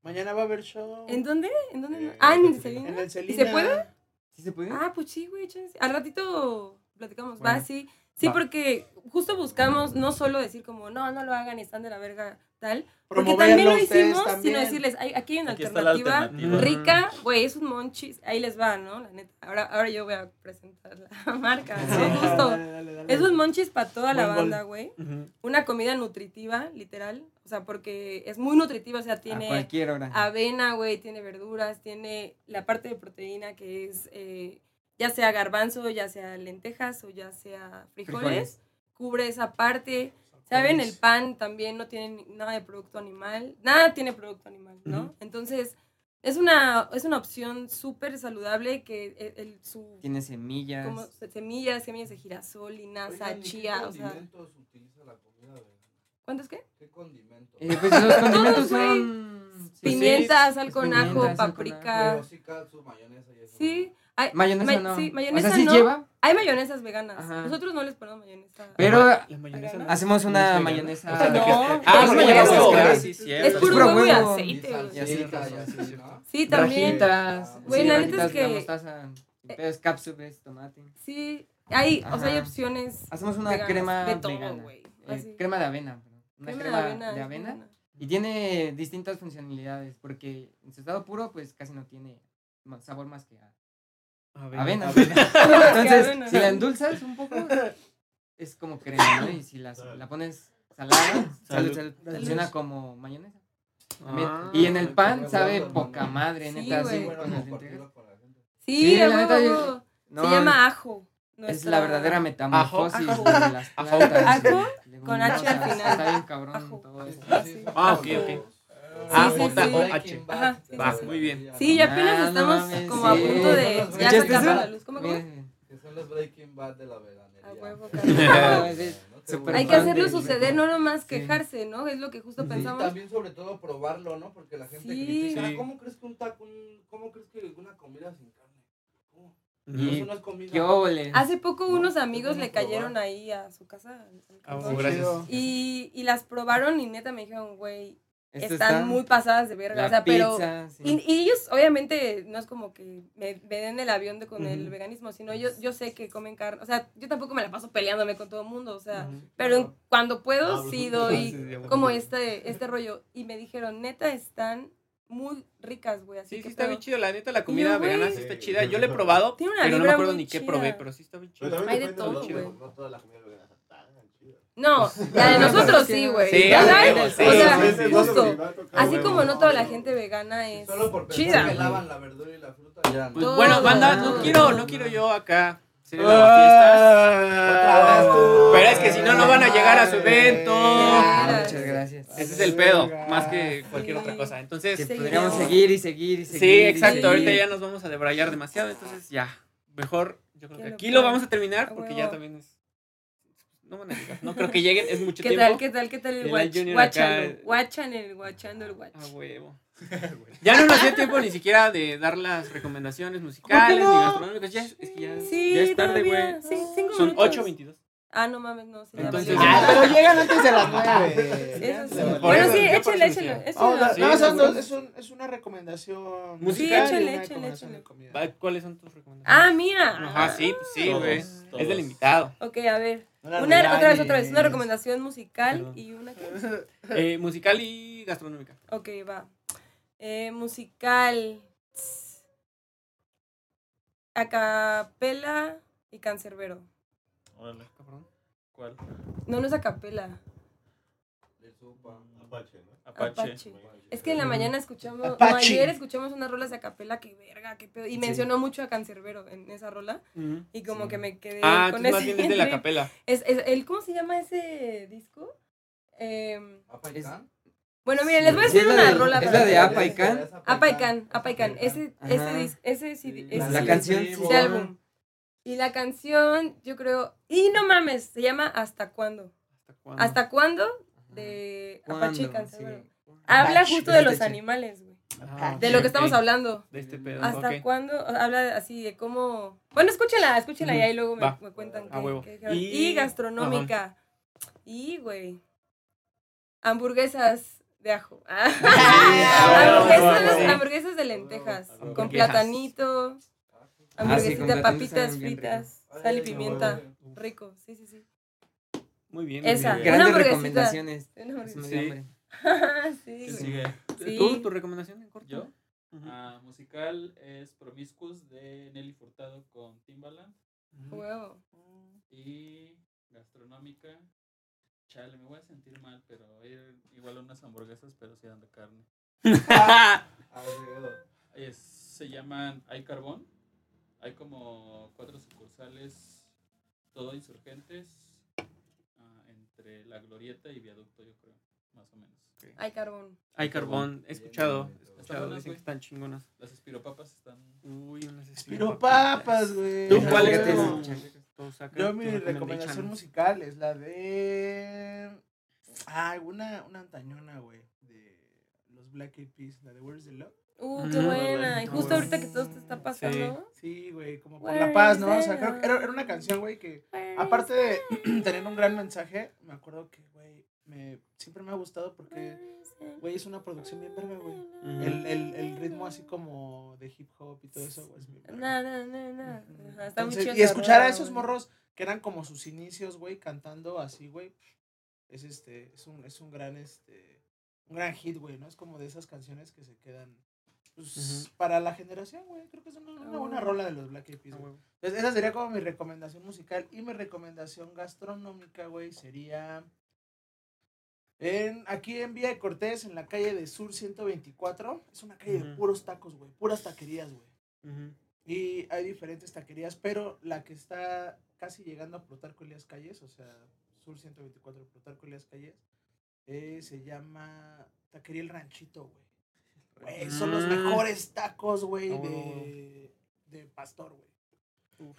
Mañana va a haber show. ¿En dónde? ¿En dónde? Eh, ah, en el Celina. En el ¿Y se puede? ¿Sí se puede? Ah, pues sí, güey. chance. Al ratito platicamos. Bueno. Va, sí. Sí, Va. porque justo buscamos no solo decir como, no, no lo hagan y están de la verga, tal. Porque también lo hicimos, también. sino decirles, hay, aquí hay una Aquí alternativa, alternativa. rica, güey, es un monchis. Ahí les va, ¿no? La neta. Ahora, ahora yo voy a presentar la marca, ¿no? Sí. Justo. Dale, dale, dale. Es un monchis para toda la Buen banda, güey. Una comida nutritiva, literal. O sea, porque es muy nutritiva, o sea, tiene avena, güey, tiene verduras, tiene la parte de proteína que es eh, ya sea garbanzo, ya sea lentejas o ya sea frijoles. Frijoles. cubre esa parte. ¿Saben? El pan también no tiene ni- nada de producto animal. Nada tiene producto animal, ¿no? Entonces, es una, es una opción súper saludable que el, el- su... Tiene semillas. como semillas, semillas de girasol, linaza, Oigan, ¿y chía, ¿Qué o sea... condimentos utiliza la comida vegana? ¿Cuántos qué? ¿Qué condimentos? Eh, pues los condimentos son. sí, Pimienta, sí, sal es con ajo, paprika. Pero sí, mayonesa eso. Sí. Mayonesa ma- no. Sí, o mayonesa sea, sí no. lleva, Hay mayonesas veganas. Ajá. Nosotros no les ponemos mayonesa. pero no. hacemos ¿No es una mayonesa. O sea, de que- No, Ah, es es mayonesa huevo. clara. Ah, sí, cierto. Es puro puro huevo y aceite, Y ¿no? Sí, también. Rajitas. Güey, sí, la neta es que- mostaza. Es cápsulas, tomate. Sí, hay, o sea, hay opciones. Hacemos una veganas crema de todo, vegana. Eh, crema de avena. Una Crema crema, de avena. de es avena. Y tiene distintas funcionalidades, porque en su estado puro, pues casi no tiene sabor más que a avena. Entonces, avena. si la endulzas un poco, es como crema, ¿no? Y si la, la pones salada, Salud. funciona como mayonesa. Ah, y en el pan sabe bueno, poca madre, Sí, neta, así güey. con las lentejas. Sí, Sí, la neta, yo-. No, Se llama ajo. Es la verdadera metamorfosis Ajo. de las Ajo. plantas. Ajo con H al final. Está bien cabrón Ajo. todo eso. Sí. Ah, ok, ok. Ah, sí, J sí. O H. Ajá, sí, Va, muy bien. Sí, ya Ah, apenas no estamos como a punto de ya ¿Escuchaste sacarlo a la luz. ¿Cómo, cómo? Que son los Breaking Bad de la veganería. A huevo, bueno. Hay que hacerlo suceder, no nomás Sí. quejarse, ¿no? Es lo que justo Sí, pensamos. también sobre todo probarlo, ¿no? Porque la gente Sí. critica, Sí. ¿cómo crees que un taco, un- cómo crees que una comida sin carne? ¿Cómo? Y- Eso no es comida. ¿Qué? Hace poco No, unos amigos le cayeron probar. ahí a su casa. Ah, gracias. Y, y las probaron y neta me dijeron, güey, Esto están está- muy pasadas de verga. la o sea, pero. pizza, sí. Y, y ellos, obviamente, no es como que me, me den el avión de, con el veganismo, sino yo, yo sé que comen carne. O sea, yo tampoco me la paso peleándome con todo el mundo, o sea, pero en- cuando puedo, Ah, sí doy sí, como este, este rollo. Y me dijeron, neta, están muy ricas, güey. Así Sí, que sí está bien chido, la neta, la comida vegana sí está chida. Yo la he probado, Tiene una pero no me acuerdo ni qué probé, pero sí está bien Pero chido. también Hay de todo, güey. No toda la comida vegana. No, la de nosotros sí, güey. Sí, o sí, sea, sí, sí, justo. Así como no toda la gente vegana es Solo por chida. que lavan la verdura y la fruta, ya no. Pues bueno, banda, no quiero, no quiero yo acá. Otra vez tú. Pero es que si no, no van a llegar a su evento. Ah, muchas gracias. Ese es el pedo, más que cualquier Sí. otra cosa. Entonces, Que Sí, podríamos seguir y seguir y seguir. sí, exacto. seguir. Ahorita ya nos vamos a debrayar demasiado, entonces ya. Mejor, yo creo que aquí lo vamos a terminar porque ya también es. No van a llegar. No creo que lleguen, es mucho ¿Qué tiempo. tal, qué tal, qué tal el acá- guachan el guachando el watch. A huevo. Ya no nos dio tiempo ni siquiera de dar las recomendaciones musicales no? ni gastronómicas. Ya, es que ya, Sí, ya es tarde, güey. Sí, cinco Son minutos. 8.22. Ah, no mames, no. Sí, Entonces. Ah, pero llegan antes de las nueve. Eso sí. Bueno, eso, sí, échale, eso échale. échale. Oh, no, Sí, no, son seguro. dos, es, un, es una recomendación Musical. y Échale, échale, ¿Cuáles son tus recomendaciones? Ah, mía. Ajá, sí, sí, güey. Es del invitado. Ok, a ver. Una, otra vez, otra vez. Una recomendación musical Perdón. y una. ¿qué? Eh, musical y gastronómica. Ok, va. Eh, musical. Acapela y cancerbero. Órale, Cabrón. ¿cuál? No, no es acapela. De. Apache, ¿no? Apache. Apache. Es que en la mañana escuchamos, no, ayer escuchamos unas rolas de acapela, que verga, qué pedo. Y Sí. mencionó mucho a Cancerbero en esa rola. Y como Sí. que me quedé Ah, con ese bien es de la capela. Es, es el, ¿Cómo se llama ese disco? Em, ¿Apa y Es- can? bueno, miren, les voy a la una de- rola. es para la de Apa y Can. Apa y Can, Apa y Can. Ese, ese, ese, sí- ese La sí- canción ese álbum. Y la canción, yo creo. Y no mames, se llama ¿Hasta cuándo? ¿Hasta cuándo? ¿Hasta cuándo? De y. Cancerbero. Sí. Habla Apache. justo de los Este- animales, güey. Ah, De lo que estamos hablando. De este pedo. ¿Hasta cuándo? Habla así de cómo. Bueno, escúchenla, escúchenla y ahí luego me, cuentan A qué- huevo. qué dijeron. Y- Y, gastronómica. Y, güey. Hamburguesas de ajo. hamburguesas, sí. hamburguesas de lentejas. Con Hamburguesas. platanito. Hamburguesita, con platanito papitas fritas. Sal y pimienta. Rico, sí, sí, sí. Muy bien. muy Esa. bien. Una Grandes hamburguesita. recomendaciones. Una Sí. sí. ¿Tú, tu recomendación en corto? ¿Yo? Ah, musical es Promiscuous de Nelly Furtado con Timbaland. Huevo. Y gastronómica. Chale, me voy a sentir mal, pero ir igual unas hamburguesas, pero sí eran de carne. Es- se llaman Hay Carbón. Hay como cuatro sucursales, todo insurgentes. Entre la glorieta y viaducto, yo creo, más o menos. Hay carbón. Hay carbón, he escuchado. he Están escuchado, buenas, dicen que están chingonas. Las espiropapas están... Uy, unas Piropapas, güey. ¿Tú cuál Yo mi recomendación musical es la de... Ah, una, una antañona, güey. De los Black Eyed Peas, la de Where's the Love. Uh, qué buena. Y no, justo ahorita que todo te está pasando. Sí, güey, como por la paz, ¿no? O sea, creo que era, era una canción, güey, que aparte de tener un gran mensaje, me acuerdo que, güey, me, siempre me ha gustado porque, güey, es una producción bien verga, güey. El, el, el ritmo así como de hip hop y todo eso, güey, es bien na, na. Ujú. Ajá, Está muy chido. y escuchar a esos morros que eran como sus inicios, güey, cantando así, güey, es este, es un, es un gran, este, un gran hit, güey, ¿no? Es como de esas canciones que se quedan, pues, para la generación, güey. Creo que es una, una buena Ah. rola de los Black Eyed Peas, Ah. Entonces, esa sería como mi recomendación musical. Y mi recomendación gastronómica, güey, sería. En, aquí en Vía de Cortés, en la calle de Sur 124. Es una calle de puros tacos, güey. Puras taquerías, güey. Y hay diferentes taquerías, pero la que está casi llegando a Plutarco Elías Calles, o sea, Sur 124, Plutarco Elías Calles, eh, se llama Taquería El Ranchito, güey. Güey, son los Mm. mejores tacos, güey, Oh. de, de pastor, güey.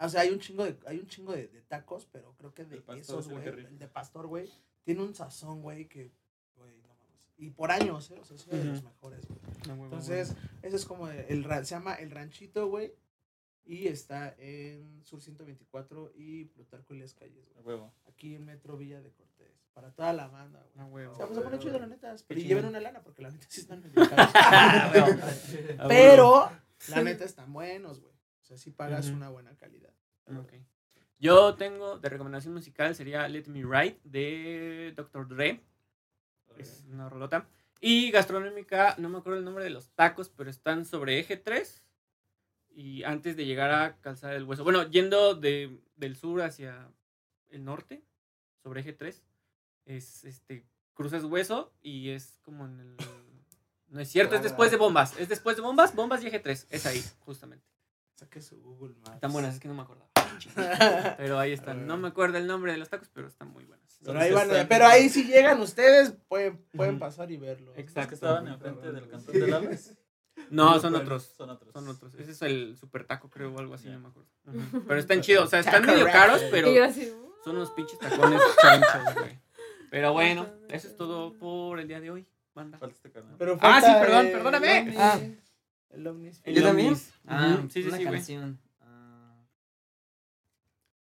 o sea, hay un chingo de, hay un chingo de, de tacos, pero creo que de El pastor esos, es el güey, el de pastor, güey, tiene un sazón, güey, que, güey, no mames. Y por años, ¿eh? O sea, es uno de los mejores, güey. Huevo, Entonces, ese es como el, ra- se llama El Ranchito, güey. Y está en Sur 124 y Plutarco Elías Calles, A güey. Aquí en Metro Villa de Cortés. Para toda la banda, güey. Ah, huevo. O sea, pues se pone chido, la neta. Pero lleven una lana porque la neta sí están medio caros. Ah, huevo. Pero la neta están buenos, güey. O sea, sí pagas una buena calidad. Ok. Yo tengo de recomendación musical sería Let Me Ride de Dr. Dre. Es una rolota. Y gastronómica, no me acuerdo el nombre de los tacos, pero están sobre eje 3. Y antes de llegar a Calzada del Hueso. Bueno, yendo de, del sur hacia el norte, sobre eje 3. Es este. Cruzas hueso y es como en el. No es cierto, es después de bombas. Es después de bombas, bombas y eje 3. Es ahí, justamente. Saque su Google Maps. Están buenas, es que no me acordaba. Pero ahí están. No me acuerdo el nombre de los tacos, pero están muy buenas. Pero ahí, van, pero ahí si llegan ustedes, pueden, pueden pasar y verlo. ¿Es Exacto. que estaban enfrente del cantón del Alas? No, son bueno, otros. Son otros. Son otros. Ese es el super taco, creo, o algo así, no me acuerdo. Pero están chidos. O sea, están medio caros, pero así, uh, son unos pinches tacones chanchos, güey. Pero bueno, eso es todo por el día de hoy, banda. Falta este canal. Pero Ah, sí, perdón, perdóname. el ovnis. Ah. El ovnis. El ¿Yo también? Ah, Ujú, sí, sí, una sí, güey. canción.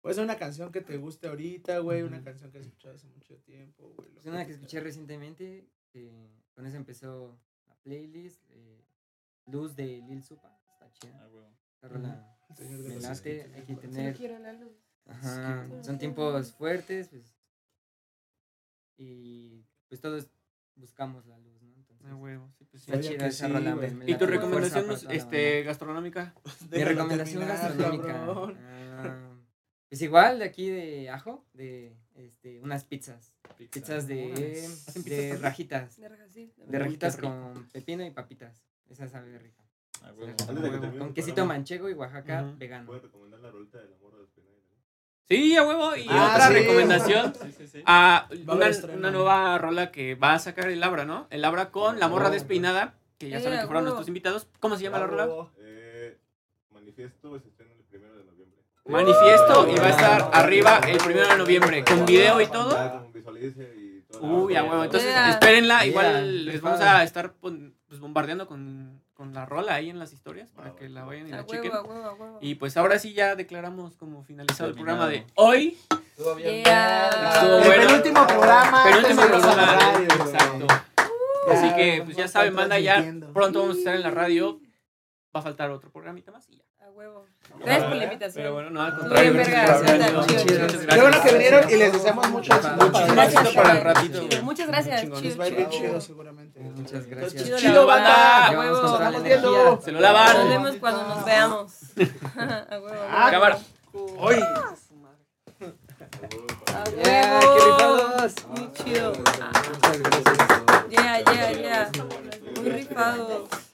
Puede ser una canción que te guste ahorita, güey. Una canción que has escuchado hace mucho tiempo, güey. pues una que escuché recientemente, que con eso empezó la playlist. eh, Luz de Lil Supa. Está chida. Ah. Esa rola de me late, hay que tener quiero la luz. Ajá, son tiempos fuertes, pues. Y pues todos buscamos la luz, ¿no? Entonces, Ah, huevo, sí, pues sí. está Vaya chida que esa sí, rola. güey. me- me ¿Y tu fuerza recomendación la este, gastronómica? Mi recomendación terminar, gastronómica. ah, pues igual de aquí de Ajo, de este, unas pizzas. Pizza. Pizzas de, Órale. ¿Hacen pizzas de rajitas. De rajas, sí, De rajitas rico. con pepino y papitas. Esa sabe rica. Ah, Con quesito manchego y Oaxaca vegano. ¿Puedes recomendar la rolita de despeinada? Sí, a huevo. Y Ah, otra sí. recomendación. Sí, sí, sí. Va a una, nueva rola que va a sacar el Labra, ¿no? El Labra con la morra Oh. despeinada, que ya Eh, saben que fueron nuestros invitados. ¿Cómo se llama la rola? Bravo. Eh, manifiesto se estrena el primero de noviembre. Manifiesto y va a estar arriba el primero de noviembre, con video y todo. Uy, a huevo. Entonces, espérenla. Igual les vamos a estar pues, bombardeando con, con la rola ahí en las historias para Ah, que la vayan y la chequen. Y pues ahora sí ya declaramos como finalizado el programa de hoy. Estuvo bien. Yeah. Estuvo El penúltimo programa. Penúltimo programa. Exacto. Así que pues ya saben, manda ya. Pronto vamos a estar en la radio. Va a faltar otro programita más y ya. Huevo. Gracias por la invitación. Pero bueno, no, al contrario. Muchas gracias. Que vinieron y les deseamos mucho éxito para el ratito. Muchas gracias. Les chido seguramente. Muchas gracias. Chido banda. Se lo lavan. Nos vemos cuando nos veamos. A huevo. Cámara. Ah, Hoy. A huevo. Muy chido. Yeah, yeah, yeah. Muy rifados.